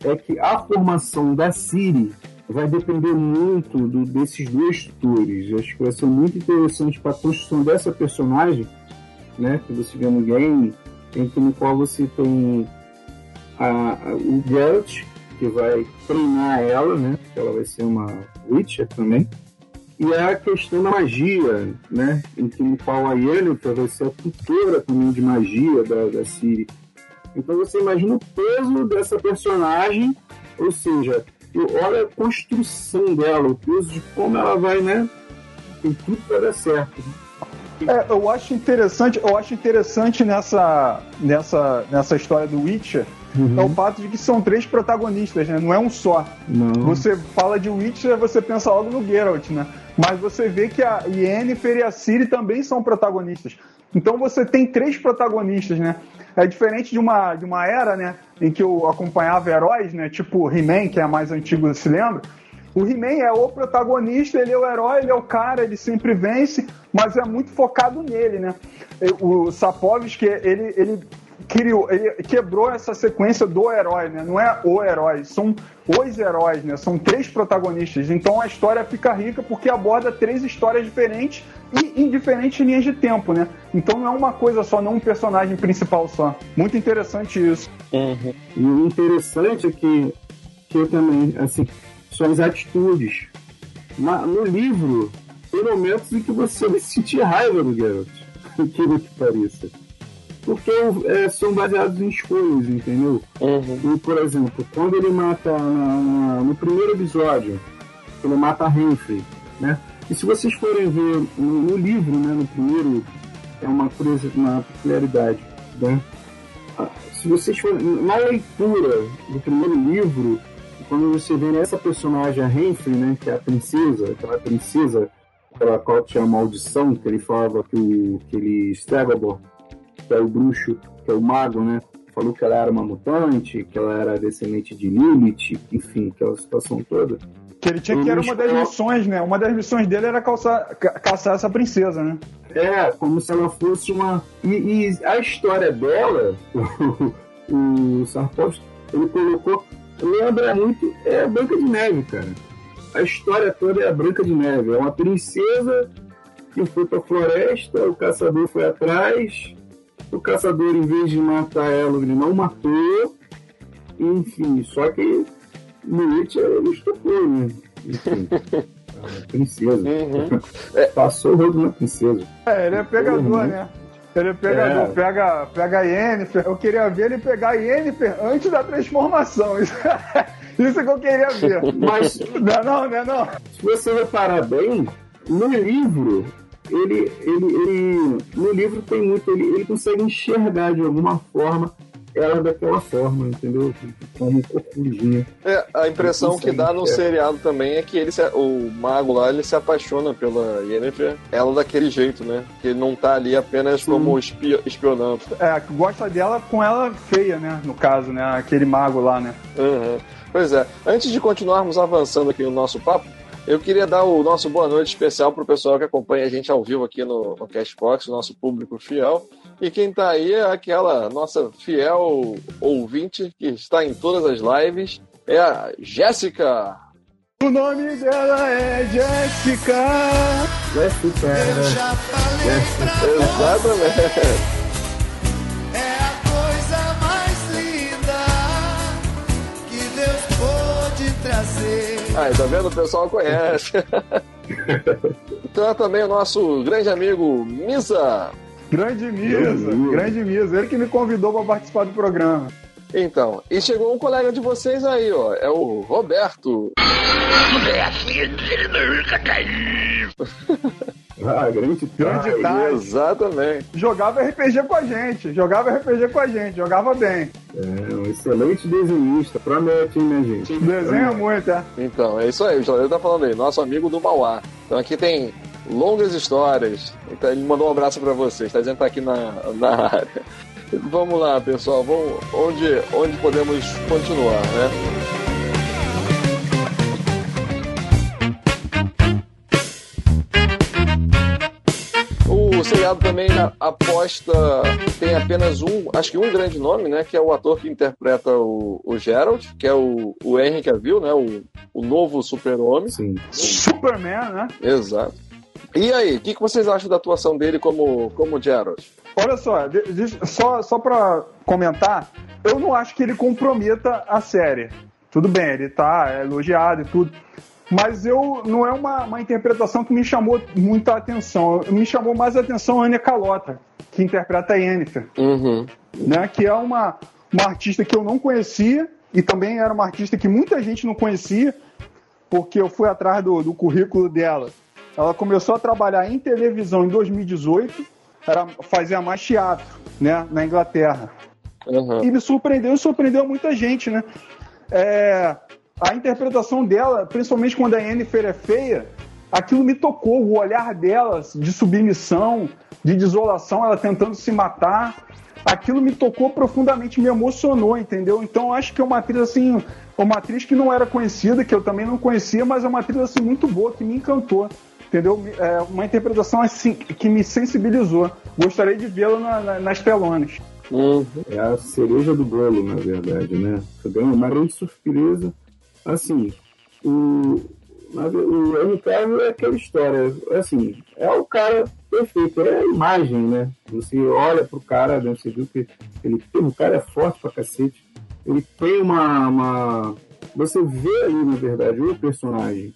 é que a formação da Siri vai depender muito do, desses dois tutores. Acho que vai ser muito interessante para a construção dessa personagem, né? Que você vê no game, em que no qual você tem a, a, o Geralt, que vai treinar ela, né? Ela vai ser uma Witcher também. E a questão da magia, né? Em que no qual a Yennefer vai ser a tutora também de magia da, da Ciri. Então você imagina o peso dessa personagem, ou seja, olha a construção dela, o peso de como ela vai, né? Tem tudo para dar certo. É, eu acho interessante, eu acho interessante nessa, nessa, nessa história do Witcher uhum. é o fato de que são três protagonistas, né? Não é um só. Não. Você fala de Witcher, você pensa logo no Geralt, né? Mas você vê que a Yennefer e a Ciri também são protagonistas. Então você tem três protagonistas, né? É diferente de uma, de uma era, né? Em que eu acompanhava heróis, né? Tipo He-Man, que é a mais antiga, se lembra? O He-Man é o protagonista, ele é o herói, ele é o cara, ele sempre vence, mas é muito focado nele, né? O Sapovski, ele, ele criou, quebrou essa sequência do herói, né? Não é o herói, são os heróis, né? São três protagonistas. Então a história fica rica porque aborda três histórias diferentes e em diferentes linhas de tempo, né? Então não é uma coisa só, não um personagem principal só. Muito interessante isso. Uhum. E o interessante é que, que eu também, assim, são as atitudes. no livro, tem momentos em que você vai sentir raiva do aquilo que pareça porque é, são baseados em escolhas, entendeu? Uhum. E, por exemplo, quando ele mata na, no primeiro episódio, ele mata a Renfrey, né? E se vocês forem ver no, no livro, né, no primeiro, é uma, coisa, uma peculiaridade, né? Ah, se vocês forem, na leitura do primeiro livro, quando você vê essa personagem, a Renfrey, né, que é a princesa, aquela princesa pela qual tinha a maldição, que ele falava que o que ele Stagobor que é o bruxo, que é o mago, né? Falou que ela era uma mutante, que ela era descendente de Lilith, enfim, aquela situação toda. Que ele tinha que era uma das missões, né? Uma das missões dele era caçar, caçar essa princesa, né? É, como se ela fosse uma. E, e a história dela, o, o Sarkovsky, ele colocou. Lembra muito. É a Branca de Neve, cara. A história toda é a Branca de Neve. É uma princesa que foi pra floresta, o caçador foi atrás, o caçador, em vez de matar ela, ele não matou. Enfim, só que no It ele estupou, né? Enfim. princesa. Uhum. Passou o rodo na princesa. É, ele é pegador, uhum. né? Ele é pegador, é. pega, pega a Yennefer. Eu queria ver ele pegar a Yennefer antes da transformação. Isso, isso que eu queria ver. Mas. Não, é não, não, é não. Se você reparar bem, no livro, ele, ele, ele no livro tem muito, ele, ele consegue enxergar de alguma forma ela daquela forma, entendeu? Como corcundinha. É, a impressão que dá no é. seriado também é que ele se, o mago lá ele se apaixona pela Yennefer, ela daquele jeito, né? Que ele não tá ali apenas Sim. como espionando. É, gosta dela com ela feia, né? No caso, né? Aquele mago lá, né? Uhum. Pois é. Antes de continuarmos avançando aqui no nosso papo, eu queria dar o nosso boa noite especial para o pessoal que acompanha a gente ao vivo aqui no, no Cashbox, o nosso público fiel. E quem está aí é aquela nossa fiel ouvinte que está em todas as lives, é a Jéssica. O nome dela é Jéssica. Jéssica. Eu já falei Exatamente. Aí, tá vendo? O pessoal conhece. então é também o nosso grande amigo Misa. Grande Misa, grande Misa. Ele que me convidou para participar do programa. Então, e chegou um colega de vocês aí, ó. É o Roberto. ah, grande, grande tarde. Exatamente. Jogava RPG com a gente, jogava RPG com a gente, jogava bem. É, um excelente desenhista, promete, hein, minha gente? Desenha muito, é. Então, é isso aí, o Jornal tá falando aí, nosso amigo do Mauá. Então aqui tem longas histórias. Então ele mandou um abraço para vocês, tá dizendo que tá aqui na, na área. Vamos lá, pessoal, vamos onde, onde podemos continuar, né? O seriado também aposta, tem apenas um, acho que um grande nome, né? Que é o ator que interpreta o, o Gerald, que é o, o Henry Cavill, né? O, o novo super-homem. Superman, né? Exato. E aí, o que, que vocês acham da atuação dele como, como Gerald? Olha só, só, só pra comentar, eu não acho que ele comprometa a série. Tudo bem, ele tá elogiado e tudo. Mas eu não é uma, uma interpretação que me chamou muita atenção. Me chamou mais a atenção a Anya Calota, que interpreta a Yennefer. Uhum. Né, que é uma, uma artista que eu não conhecia e também era uma artista que muita gente não conhecia, porque eu fui atrás do, do currículo dela. Ela começou a trabalhar em televisão em 2018 era fazer mais teatro, né, na Inglaterra. Uhum. E me surpreendeu e surpreendeu muita gente, né? É, a interpretação dela, principalmente quando a Yennefer é feia, aquilo me tocou, o olhar dela de submissão, de desolação, ela tentando se matar, aquilo me tocou profundamente, me emocionou, entendeu? Então acho que é uma atriz assim, uma atriz que não era conhecida, que eu também não conhecia, mas é uma atriz assim muito boa, que me encantou entendeu? É uma interpretação assim que me sensibilizou. Gostaria de vê-la na, na, nas telonas. Uhum. É a cereja do bolo, na verdade, né? Foi uma grande surpresa. Assim, o, o Henry Cavill é aquela história, assim, é o cara perfeito, é a imagem, né? Você olha pro cara, né? você viu que ele tem, o cara é forte pra cacete, ele tem uma, uma... Você vê ali, na verdade, o personagem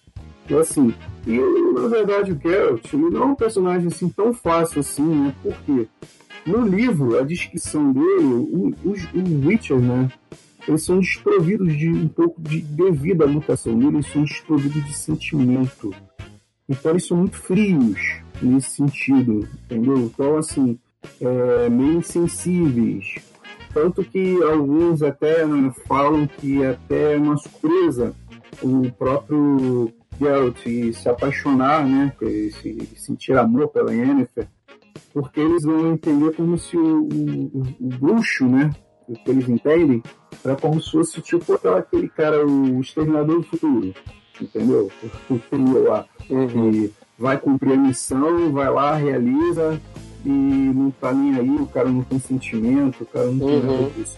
assim, e na verdade o Geralt não é um personagem assim tão fácil assim, né? Porque no livro, a descrição dele, os, os Witcher, né? Eles são desprovidos de um pouco de devido à mutação dele, eles são desprovidos de sentimento. Então eles são muito frios nesse sentido, entendeu? Então, assim, é, meio insensíveis. Tanto que alguns até falam que é até uma surpresa o próprio Geralt se apaixonar, né, se sentir amor pela Yennefer, porque eles vão entender como se o, o, o bruxo, né, o que eles entendem, era como se fosse tipo aquele cara, o exterminador do futuro, entendeu? O trio lá, uhum. que vai cumprir a missão, vai lá, realiza e não tá nem aí, o cara não tem sentimento, o cara não tem uhum. nada disso.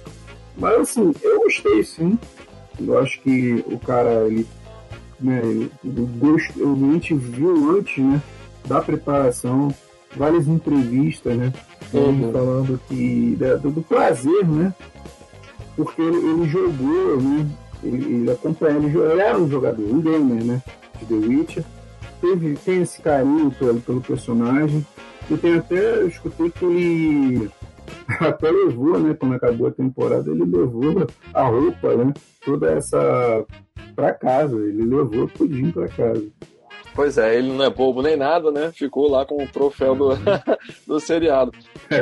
Mas assim, eu gostei sim. Eu acho que o cara ele né, o gosto, a gente viu antes, né, da preparação, várias entrevistas, né, uhum. falando que do, do, prazer, né, porque ele, ele jogou, né, ele, ele acompanha, ele, ele era um jogador, um gamer, né, de The Witcher, teve, tem esse carinho pelo, pelo personagem, e tem até, eu escutei que ele até levou, né, quando acabou a temporada, ele levou a roupa, né, toda essa para casa, ele levou tudinho para casa. Pois é, ele não é bobo nem nada, né? Ficou lá com o troféu do, do seriado.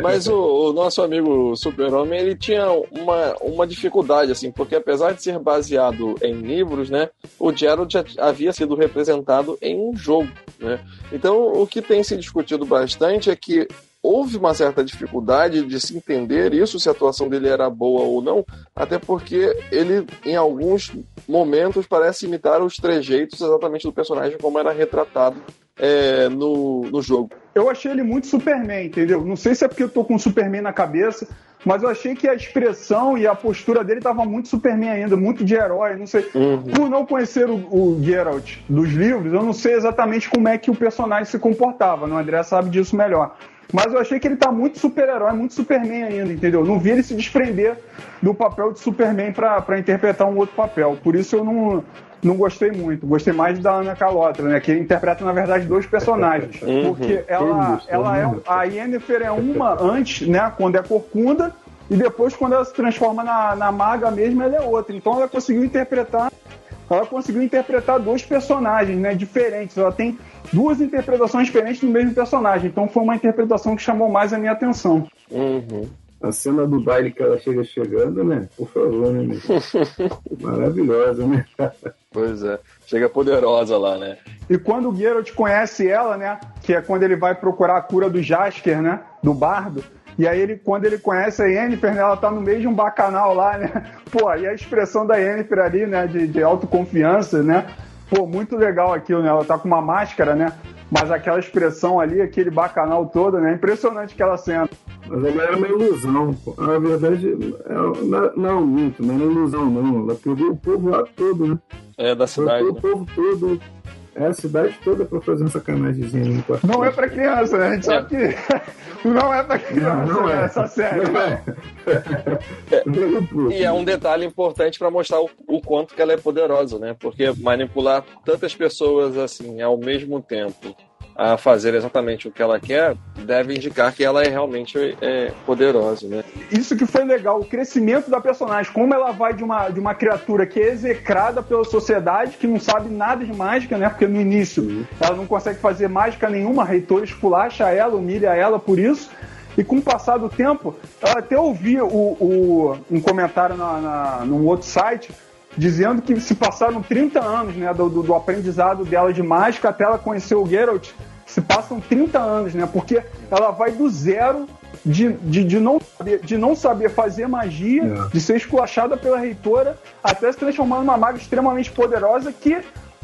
Mas o, o nosso amigo Super-Homem, ele tinha uma, uma dificuldade, assim, porque apesar de ser baseado em livros, né? O Gerald já havia sido representado em um jogo, né? Então, o que tem se discutido bastante é que houve uma certa dificuldade de se entender isso, se a atuação dele era boa ou não, até porque ele, em alguns momentos, parece imitar os trejeitos exatamente do personagem como era retratado é, no, no jogo. Eu achei ele muito Superman, entendeu? Não sei se é porque eu tô com Superman na cabeça, mas eu achei que a expressão e a postura dele tava muito Superman ainda, muito de herói, não sei. Uhum. Por não conhecer o, o Geralt dos livros, eu não sei exatamente como é que o personagem se comportava, o André sabe disso melhor. Mas eu achei que ele tá muito super-herói, muito Superman ainda, entendeu? Não vi ele se desprender do papel de Superman para interpretar um outro papel. Por isso eu não, não gostei muito. Gostei mais da Ana Calotra, né? Que interpreta, na verdade, dois personagens. Uhum. Porque ela, ela é. A Yennefer é uma antes, né? Quando é corcunda, e depois, quando ela se transforma na, na maga mesmo, ela é outra. Então ela conseguiu interpretar. Ela conseguiu interpretar dois personagens, né? Diferentes. Ela tem duas interpretações diferentes do mesmo personagem. Então foi uma interpretação que chamou mais a minha atenção. Uhum. A cena do baile que ela chega chegando, né? Por favor, né? Maravilhosa, né? pois é. Chega poderosa lá, né? E quando o Geralt conhece ela, né? Que é quando ele vai procurar a cura do Jasker, né? Do bardo. E aí, ele, quando ele conhece a Yennefer, né, ela tá no meio de um bacanal lá, né? Pô, e a expressão da Yennefer ali, né? De, de autoconfiança, né? Pô, muito legal aquilo, né? Ela tá com uma máscara, né? Mas aquela expressão ali, aquele bacanal todo, né? Impressionante aquela cena. Mas ela era uma ilusão. Na verdade, ela, não, muito, não era ilusão, não. Ela pegou o povo lá todo, né? É, da cidade. Pegou né? o povo todo. É a cidade toda pra fazer uma sacanagemzinha no quarto. Não é pra criança, né? A gente sabe que não é pra criança não, não é. essa série. Não é. é. E é um detalhe importante para mostrar o, o, quanto que ela é poderosa, né? Porque manipular tantas pessoas assim ao mesmo tempo a fazer exatamente o que ela quer, deve indicar que ela é realmente é, poderosa, né? Isso que foi legal, o crescimento da personagem, como ela vai de uma, de uma criatura que é execrada pela sociedade, que não sabe nada de mágica, né? Porque no início ela não consegue fazer mágica nenhuma, a reitora esculacha ela, humilha ela por isso. E com o passar do tempo, ela até ouvia o, o, um comentário na, na, num outro site dizendo que se passaram 30 anos né, do, do, do aprendizado dela de mágica até ela conhecer o Geralt se passam 30 anos, né? Porque ela vai do zero de, de, de, não, saber, de não saber fazer magia, é. de ser esculachada pela reitora, até se transformar numa maga extremamente poderosa que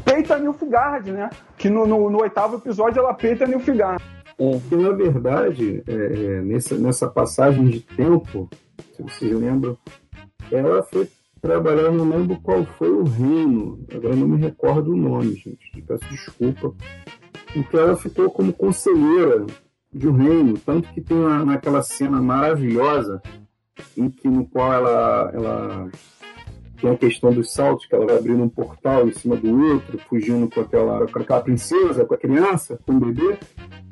peita Nilfgaard, né? Que no, no, no oitavo episódio ela peita Nilfgaard. E, na verdade, é, é, nessa, nessa passagem de tempo, se vocês lembram, ela foi trabalhar, não lembro qual foi o reino, agora não me recordo o nome, gente, peço desculpa, então ela ficou como conselheira de um reino, tanto que tem uma, naquela cena maravilhosa em que no qual ela, ela tem a questão dos saltos, que ela vai abrindo um portal em cima do outro, fugindo com aquela, com aquela princesa, com a criança, com o bebê.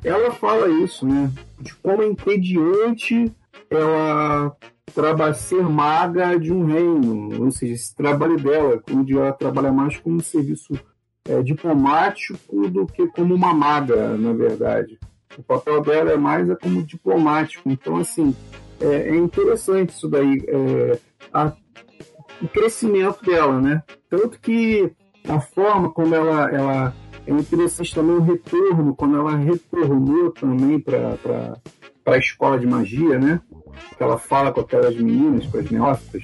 Ela fala isso, né? De como é entediante ela trabalha ser maga de um reino, ou seja, esse trabalho dela, onde ela trabalha mais como um serviço é, diplomático do que como uma maga, na verdade. O papel dela é mais é como diplomático. Então, assim, é, é interessante isso daí, é, a, o crescimento dela, né? Tanto que a forma como ela, ela é interessante também o retorno, quando ela retornou também para a escola de magia, né? Que ela fala com aquelas meninas, com as neófitas,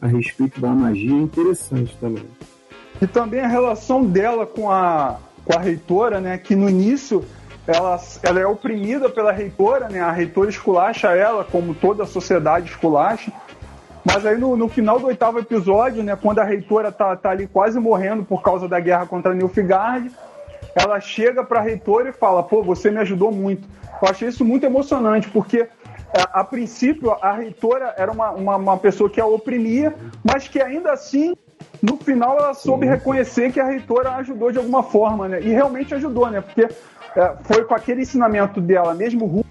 a respeito da magia, é interessante também. E também a relação dela com a, com a reitora, né? Que no início ela, ela é oprimida pela reitora, né? A reitora esculacha ela, como toda a sociedade esculacha. Mas aí no, no final do oitavo episódio, né? Quando a reitora tá, tá ali quase morrendo por causa da guerra contra Nilfgaard, ela chega pra reitora e fala: pô, você me ajudou muito. Eu achei isso muito emocionante, porque a, a princípio a reitora era uma, uma, uma pessoa que a oprimia, mas que ainda assim no final ela soube reconhecer que a reitora ajudou de alguma forma, né? E realmente ajudou, né? Porque é, foi com aquele ensinamento dela, mesmo ruim,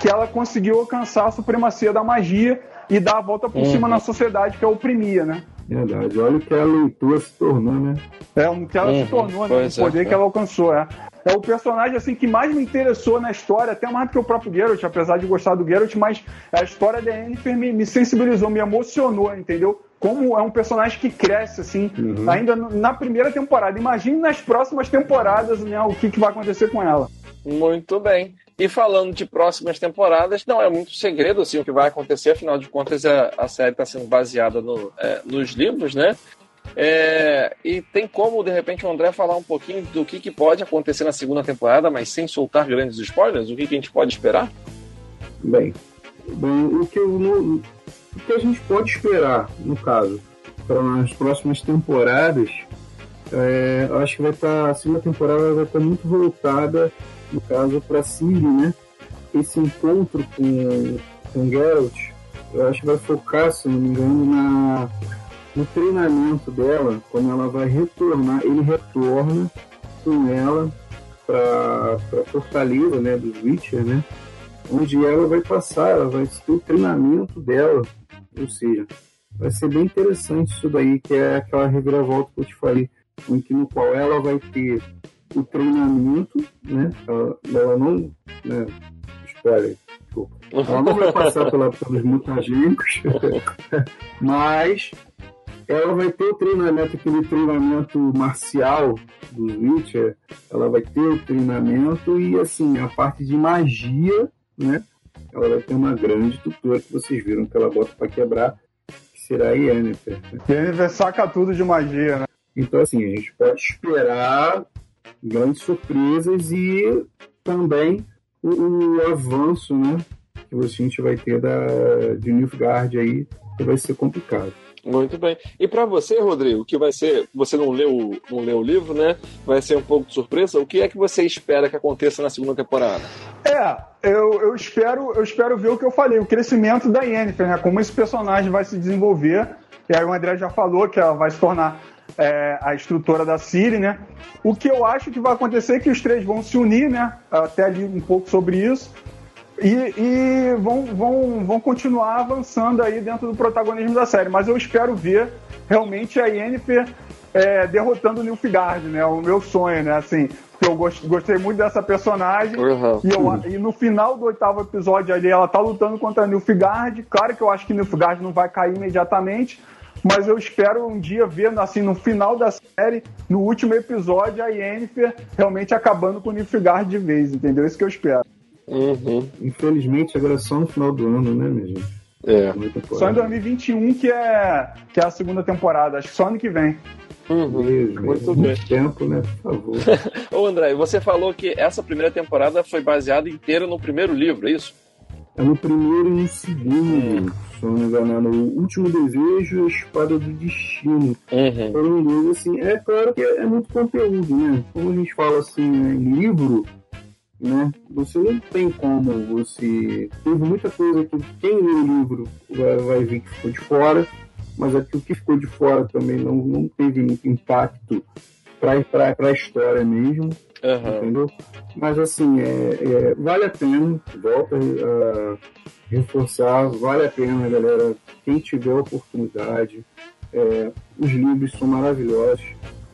que ela conseguiu alcançar a supremacia da magia e dar a volta por uhum. cima na sociedade que a oprimia, né? Verdade. Olha o que a leitura se tornou, né? É, o que ela Uhum, se tornou, né? O pois é, poder é. que ela alcançou, é. É o personagem assim que mais me interessou na história, até mais do que o próprio Geralt, apesar de gostar do Geralt, mas a história da Yennefer me, me sensibilizou, me emocionou, entendeu? Como é um personagem que cresce, assim, Uhum. ainda na primeira temporada. Imagine nas próximas temporadas, né, o que, que vai acontecer com ela. Muito bem. E falando de próximas temporadas, não é muito segredo assim, o que vai acontecer, afinal de contas a, a série está sendo baseada no, é, nos livros, né? É, e tem como, de repente, o André falar um pouquinho do que, que pode acontecer na segunda temporada, mas sem soltar grandes spoilers? O que, que a gente pode esperar? Bem, bem o, que eu, no- o que a gente pode esperar, no caso, para as próximas temporadas, é, acho que vai estar, a segunda temporada vai estar muito voltada, no caso, para Ciri, né? Esse encontro com, com Geralt, eu acho que vai focar, se não me engano, na, no treinamento dela, quando ela vai retornar, ele retorna com ela para Fortaleza, né, dos Witcher, né? onde ela vai passar, ela vai ter o treinamento dela, ou seja, vai ser bem interessante isso daí, que é aquela reviravolta que eu te falei, em que no qual ela vai ter o treinamento, né? Ela, ela não, né? Spoiler, desculpa. Ela não vai passar pela, pelos mutagênicos, mas ela vai ter o treinamento, aquele treinamento marcial do Witcher, ela vai ter o treinamento e assim, a parte de magia, né? Ela vai ter uma grande tutora que vocês viram que ela bota para quebrar, que será a Yennefer. né? Yennefer saca tudo de magia, né? Então, assim, a gente pode esperar grandes surpresas e também o, o avanço, né? Que a gente vai ter da, de Nilfgaard aí, que vai ser complicado. Muito bem. E para você, Rodrigo, que vai ser. Você não leu, não leu o livro, né? Vai ser um pouco de surpresa. O que é que você espera que aconteça na segunda temporada? É, eu, eu, espero, eu espero ver o que eu falei, o crescimento da Yennefer, né? Como esse personagem vai se desenvolver. E aí o André já falou que ela vai se tornar é, a instrutora da Siri, né? O que eu acho que vai acontecer é que os três vão se unir, né? Até li um pouco sobre isso. E, e vão, vão, vão continuar avançando aí dentro do protagonismo da série. Mas eu espero ver realmente a Yennefer é, derrotando o Nilfgaard, né? O meu sonho, né? Assim, porque eu gost, gostei muito dessa personagem. Uhum. E, eu, e, no final do oitavo episódio ali, ela tá lutando contra a Nilfgaard. Claro que eu acho que Nilfgaard não vai cair imediatamente, mas eu espero um dia ver, assim, no final da série, no último episódio, a Yennefer realmente acabando com o Nilfgaard de vez, entendeu? Isso que eu espero. Uhum. Infelizmente, agora é só no final do ano, né, minha gente? É. Só em 2021 que é, que é a segunda temporada, acho que só ano que vem. Uhum. Mesmo, Muito mesmo. bem. tempo, né? Por favor. Ô André, você falou que essa primeira temporada foi baseada inteira no primeiro livro, é isso? É no primeiro e no segundo, se eu não me engano, no último desejo, a espada do destino. Uhum. Foram dois, assim, é claro que é, é muito conteúdo, né? Como a gente fala assim, né, em livro, né? Você não tem como você. Teve muita coisa que quem lê o livro vai, vai ver que ficou de fora, mas aqui o que ficou de fora também não, não teve muito impacto para a história mesmo, Uhum. entendeu? Mas assim, é, é, vale a pena, volta a reforçar, vale a pena, galera. Quem tiver oportunidade, é, os livros são maravilhosos,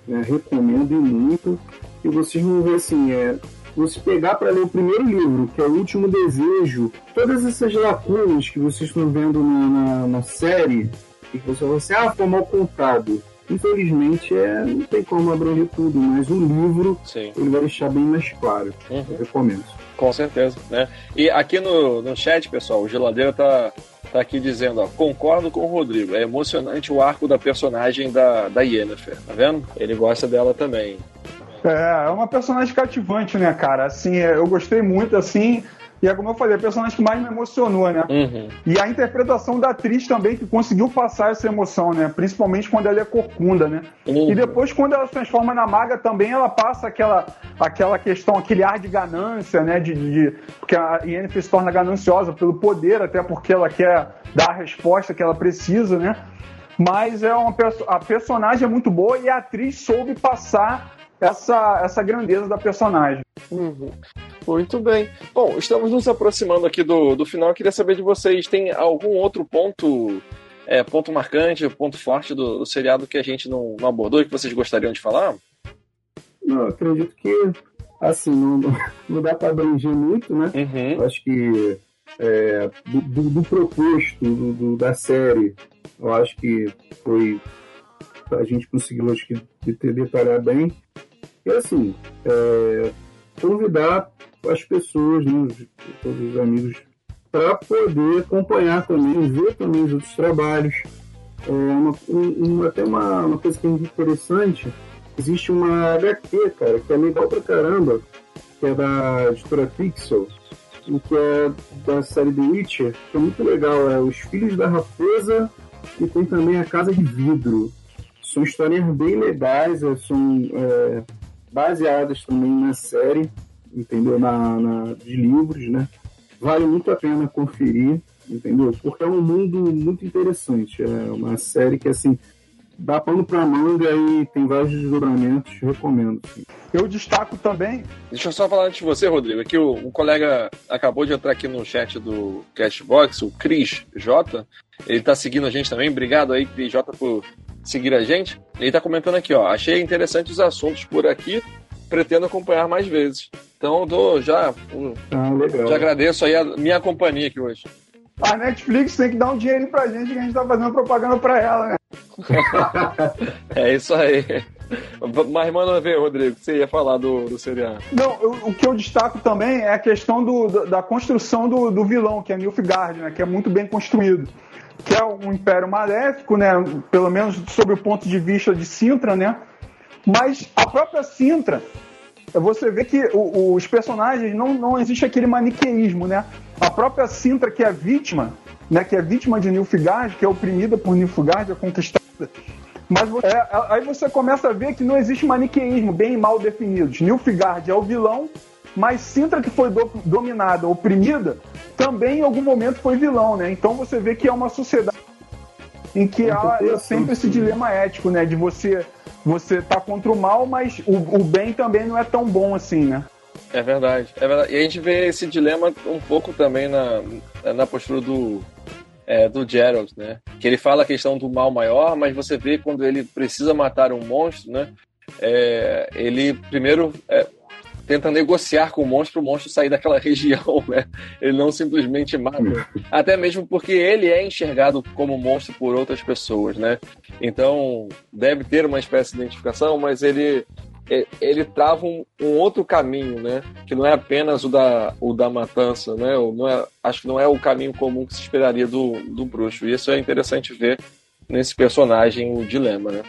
né? recomendo muito. E vocês vão ver assim, é, você pegar para ler o primeiro livro, que é o Último Desejo, todas essas lacunas que vocês estão vendo na, na, na série, e que você vai assim, ah, foi mal contado. Infelizmente, é, não tem como abranger tudo, mas o livro Sim. ele vai deixar bem mais claro. Uhum. Eu recomendo. Com certeza, né? E aqui no, no chat, pessoal, o Geladeira tá, tá aqui dizendo, ó, concordo com o Rodrigo, é emocionante o arco da personagem da, da Yennefer, tá vendo? Ele gosta dela também. É, é uma personagem cativante, né, cara? Assim, é, eu gostei muito, assim. E é como eu falei, a personagem que mais me emocionou, né? Uhum. E a interpretação da atriz também, que conseguiu passar essa emoção, né? Principalmente quando ela é corcunda, né? Uhum. E depois, quando ela se transforma na maga, também ela passa aquela, aquela questão, aquele ar de ganância, né? De, de, porque a Yennefer se torna gananciosa pelo poder, até porque ela quer dar a resposta que ela precisa, né? Mas é uma a personagem é muito boa e a atriz soube passar essa, essa grandeza da personagem. Uhum. Muito bem. Bom, estamos nos aproximando aqui do, do final. Eu queria saber de vocês, tem algum outro ponto é, ponto marcante, ponto forte do, do seriado que a gente não, não, abordou e que vocês gostariam de falar? Não, acredito que, assim, não, não dá para abranger muito, né? Uhum. Eu acho que é, do, do, do, proposto do, da série, eu acho que foi. A gente conseguiu, acho que, detalhar bem. E, assim, é, convidar as pessoas, né, todos os amigos, para poder acompanhar também, ver também os outros trabalhos. É uma, um, até uma, uma coisa que é interessante, existe uma HQ, cara, que é legal pra caramba, que é da editora Pixel, e que é da série The Witcher, que é muito legal, é Os Filhos da Raposa e tem também A Casa de Vidro. São histórias bem legais, é, são é, baseadas também na série, entendeu? Na, na, de livros, né? Vale muito a pena conferir, entendeu? Porque é um mundo muito interessante. É uma série que, assim, dá pano pra manga e tem vários desdobramentos, recomendo. Sim. Eu destaco também. Deixa eu só falar antes de você, Rodrigo, que o, um colega acabou de entrar aqui no chat do Cashbox, o Cris J. Ele tá seguindo a gente também. Obrigado aí, Cris J, por seguir a gente. Ele tá comentando aqui, ó. Achei interessantes os assuntos por aqui. Pretendo acompanhar mais vezes. Então, dou já. ah, já agradeço aí a minha companhia aqui hoje. A Netflix tem que dar um dinheiro pra gente que a gente tá fazendo propaganda pra ela, né? é isso aí. Mas manda ver, Rodrigo, você ia falar do, do seriado. Não, eu, o que eu destaco também é a questão do, da construção do, do vilão, que é Nilfgaard, né? Que é muito bem construído. Que é um império maléfico, né? Pelo menos sob o ponto de vista de Sintra, né? Mas a própria Sintra, você vê que os personagens não, não existe aquele maniqueísmo, né? A própria Sintra, que é vítima, né, que é vítima de Nilfgaard, que é oprimida por Nilfgaard, é conquistada. Mas você, é, aí você começa a ver que não existe maniqueísmo bem e mal definidos. Nilfgaard é o vilão, mas Sintra, que foi do, dominada, oprimida, também em algum momento foi vilão, né? Então você vê que é uma sociedade em que há sempre esse dilema ético, né? De você você tá contra o mal, mas o, o bem também não é tão bom assim, né? É verdade, é verdade. E a gente vê esse dilema um pouco também na, na postura do, é, do Gerald, né? Que ele fala a questão do mal maior, mas você vê quando ele precisa matar um monstro, né? É, ele primeiro é, tenta negociar com o monstro o monstro sair daquela região, né? Ele não simplesmente mata. Até mesmo porque ele é enxergado como monstro por outras pessoas, né? Então, deve ter uma espécie de identificação, mas ele ele trava um, um, outro caminho, né? Que não é apenas o da, o da matança, né? Não é, acho que não é o caminho comum que se esperaria do, do bruxo. E isso é interessante ver nesse personagem o dilema, né?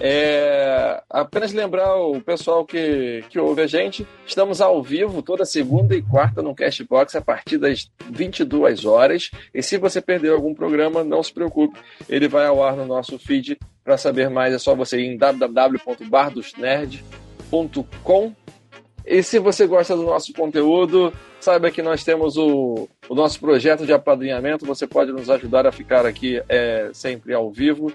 É, apenas lembrar o pessoal que, que ouve a gente, estamos ao vivo toda segunda e quarta no Castbox a partir das 22 horas. E se você perdeu algum programa, não se preocupe, ele vai ao ar no nosso feed. Para saber mais é só você ir em www.bardosnerd.com. E se você gosta do nosso conteúdo, saiba que nós temos o, o nosso projeto de apadrinhamento. Você pode nos ajudar a ficar aqui é, sempre ao vivo.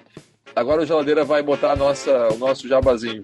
Agora o Geladeira vai botar nossa, o nosso jabazinho.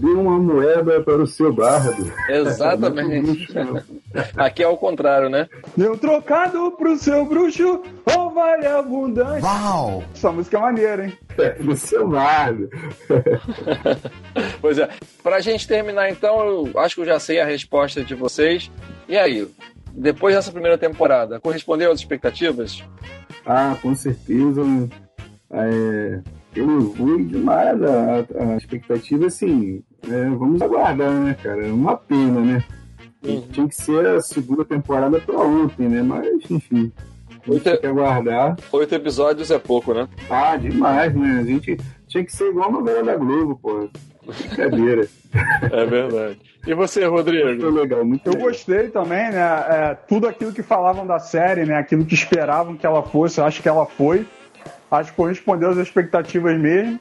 dê uma moeda para o seu bardo. Exatamente. Aqui é o contrário, né? Deu trocado pro seu bruxo, ou vale abundante. Uau! Essa música é maneira, hein? É, pro seu bardo. pois é. Pra gente terminar, então, eu acho que eu já sei a resposta de vocês. E aí, depois dessa primeira temporada, correspondeu às expectativas? Ah, com certeza. É, elevou demais a, a expectativa, assim, é, vamos aguardar, né, cara? É uma pena, né? Uhum. Tinha que ser a segunda temporada pra ontem, né? Mas, enfim. Oito, tem que aguardar. Oito episódios é pouco, né? Ah, demais, né? A gente tinha que ser igual a novela da Globo, pô. Brincadeira. é verdade. E você, Rodrigo? Muito legal, muito Eu legal. gostei também, né? É, tudo aquilo que falavam da série, né? Aquilo que esperavam que ela fosse, eu acho que ela foi. Acho que correspondeu às expectativas mesmo.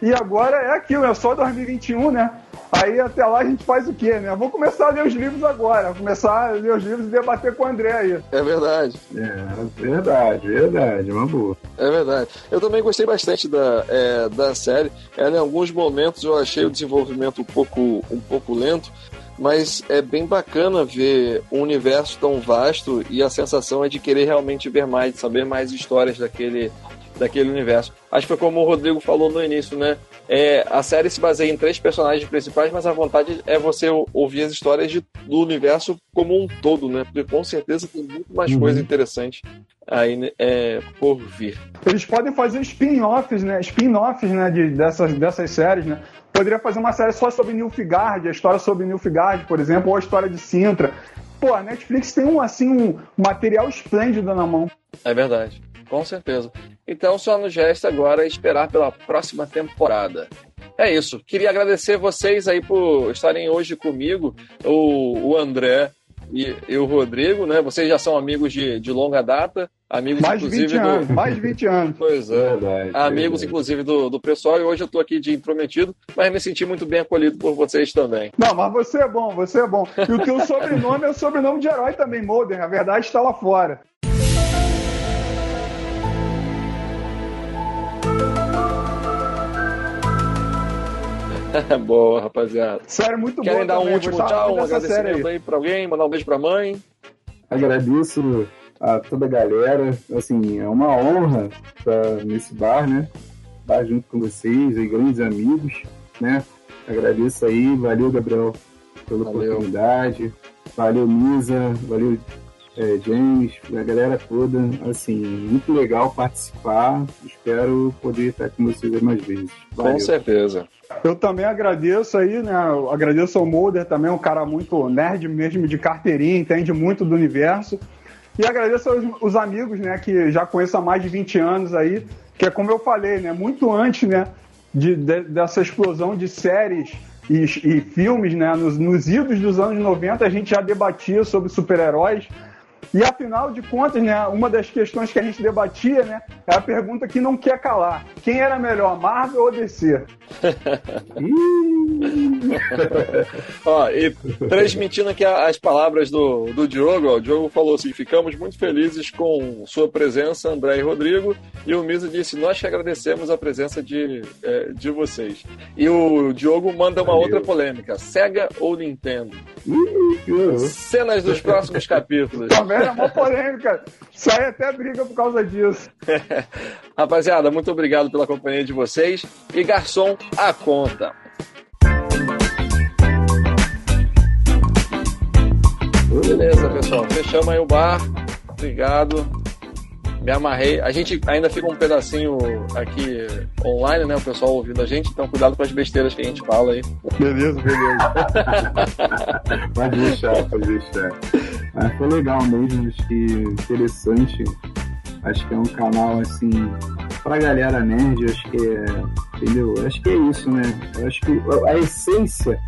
E agora é aquilo, é só 2021, né? Aí até lá a gente faz o quê, né? Vou começar a ler os livros agora, vou começar a ler os livros e debater com o André aí. É verdade. É, verdade, verdade, uma boa. É verdade. Eu também gostei bastante da, é, da série. Ela, em alguns momentos eu achei o desenvolvimento um pouco, um pouco lento, mas é bem bacana ver um universo tão vasto e a sensação é de querer realmente ver mais, saber mais histórias daquele, daquele universo. Acho que foi como o Rodrigo falou no início, né? É, a série se baseia em três personagens principais, mas a vontade é você ouvir as histórias de, do universo como um todo, né? Porque com certeza tem muito mais uhum. coisa interessante aí né, é, por vir. Eles podem fazer spin-offs, né? Spin-offs, né? De, dessas, dessas séries, né? Poderia fazer uma série só sobre Nilfgaard, a história sobre Nilfgaard, por exemplo, ou a história de Sintra. Pô, a Netflix tem um, assim, um material esplêndido na mão. É verdade. Com certeza. Então só nos resta agora esperar pela próxima temporada. É isso. Queria agradecer vocês aí por estarem hoje comigo, o, o André e, e, o Rodrigo, né? Vocês já são amigos de, de longa data, amigos mais inclusive 20 anos, do... mais 20 anos. Pois é. Verdade, amigos, verdade. inclusive, do, do pessoal, e hoje eu estou aqui de intrometido, mas me senti muito bem acolhido por vocês também. Não, mas você é bom, você é bom. E o teu sobrenome é o sobrenome de herói também, Modern. A verdade está lá fora. Boa, rapaziada. Sério, muito Querem bom. dar também. um último tchau, um agradecimento aí. aí pra alguém, mandar um beijo pra mãe? Agradeço a toda a galera. Assim, é uma honra estar nesse bar, né? Estar junto com vocês, aí, grandes amigos, né? Agradeço aí, valeu, Gabriel, pela valeu. oportunidade. Valeu, Misa, valeu, é, James, a galera toda. Assim, muito legal participar. Espero poder estar com vocês mais vezes. Valeu. Com certeza. Eu também agradeço aí, né? Eu agradeço ao Mulder também, um cara muito nerd mesmo de carteirinha, entende muito do universo. E agradeço aos, os amigos, né, que já conheço há mais de 20 anos aí, que é como eu falei, né, muito antes, né, de, de dessa explosão de séries e, e filmes, né, nos, nos idos dos anos 90 a gente já debatia sobre super-heróis, e afinal de contas, né, uma das questões que a gente debatia, né, é a pergunta que não quer calar. Quem era melhor, Marvel ou DC? ó, e transmitindo aqui as palavras do, do Diogo, ó, o Diogo falou assim: ficamos muito felizes com sua presença, André e Rodrigo. E o Misa disse: Nós que agradecemos a presença de, é, de vocês. E o Diogo manda uma Valeu. outra polêmica: Sega ou Nintendo? Cenas dos próximos capítulos. Também é uma polêmica. Sai até briga por causa disso. Rapaziada, muito obrigado pela companhia de vocês. E garçom, a conta. Beleza, pessoal. Fechamos aí o bar. Obrigado. Me amarrei. A gente ainda fica um pedacinho aqui online, né? O pessoal ouvindo a gente, então cuidado com as besteiras que a gente fala aí. Beleza, beleza. pode deixar, pode deixar. Ah, foi legal mesmo, acho que interessante. Acho que é um canal assim pra galera nerd, acho que é. Entendeu? Acho que é isso, né? Acho que a essência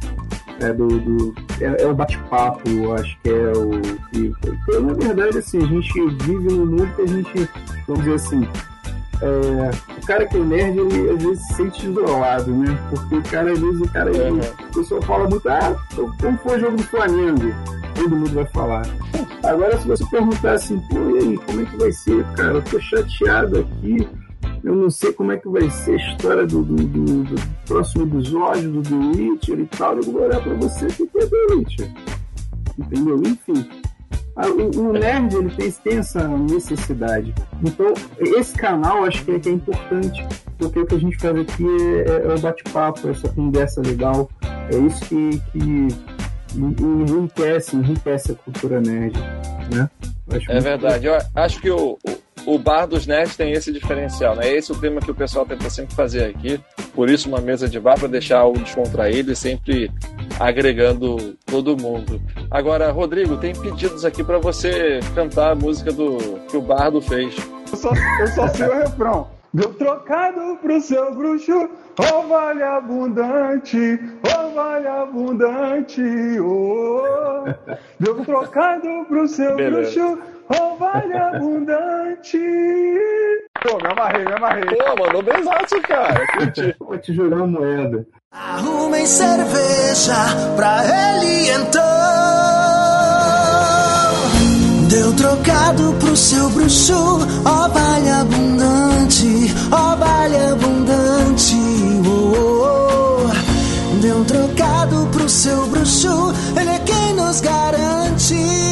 é do, do é, é, o bate-papo, acho que é o. Que, porque, na verdade, assim, a gente vive num mundo que a gente, vamos dizer assim, é, o cara que é nerd, ele às vezes se sente isolado, né? Porque o cara, às vezes, o cara, ele, o pessoal fala muito, ah, como foi o jogo do Flamengo? Todo mundo vai falar. Agora, se você perguntar assim, pô, e aí, como é que vai ser, cara? Eu tô chateado aqui, eu não sei como é que vai ser a história do, do, do, do próximo episódio do The Witcher e tal. Eu vou olhar pra você que é The Witcher. Entendeu? Enfim. O, o nerd ele tem, tem, essa necessidade. Então, esse canal acho que é, que é importante, porque o que a gente faz aqui é, é o bate-papo, essa conversa legal. É isso que, que enriquece, enriquece a cultura nerd. Né? é verdade. Eu acho que o, o bar dos nerds tem esse diferencial, né? Esse é o tema que o pessoal tenta sempre fazer aqui. Por isso, uma mesa de bar para deixar o descontraído e sempre agregando todo mundo. Agora, Rodrigo, tem pedidos aqui para você cantar a música do que o Bardo fez. Eu só, eu só sei o refrão. Deu trocado pro seu bruxo, ô oh, vale abundante, ô oh, vale abundante, oh. Deu trocado pro seu Beleza. bruxo, oh vale abundante. Pô, me amarrei, me amarrei. Pô, mandou benzaço, cara. Curti. Vou te jogar uma moeda. Arrumem cerveja pra ele então. Deu trocado pro seu bruxo, ó vale abundante, ó vale abundante. Oh, oh, oh. Deu trocado pro seu bruxo, ele é quem nos garante.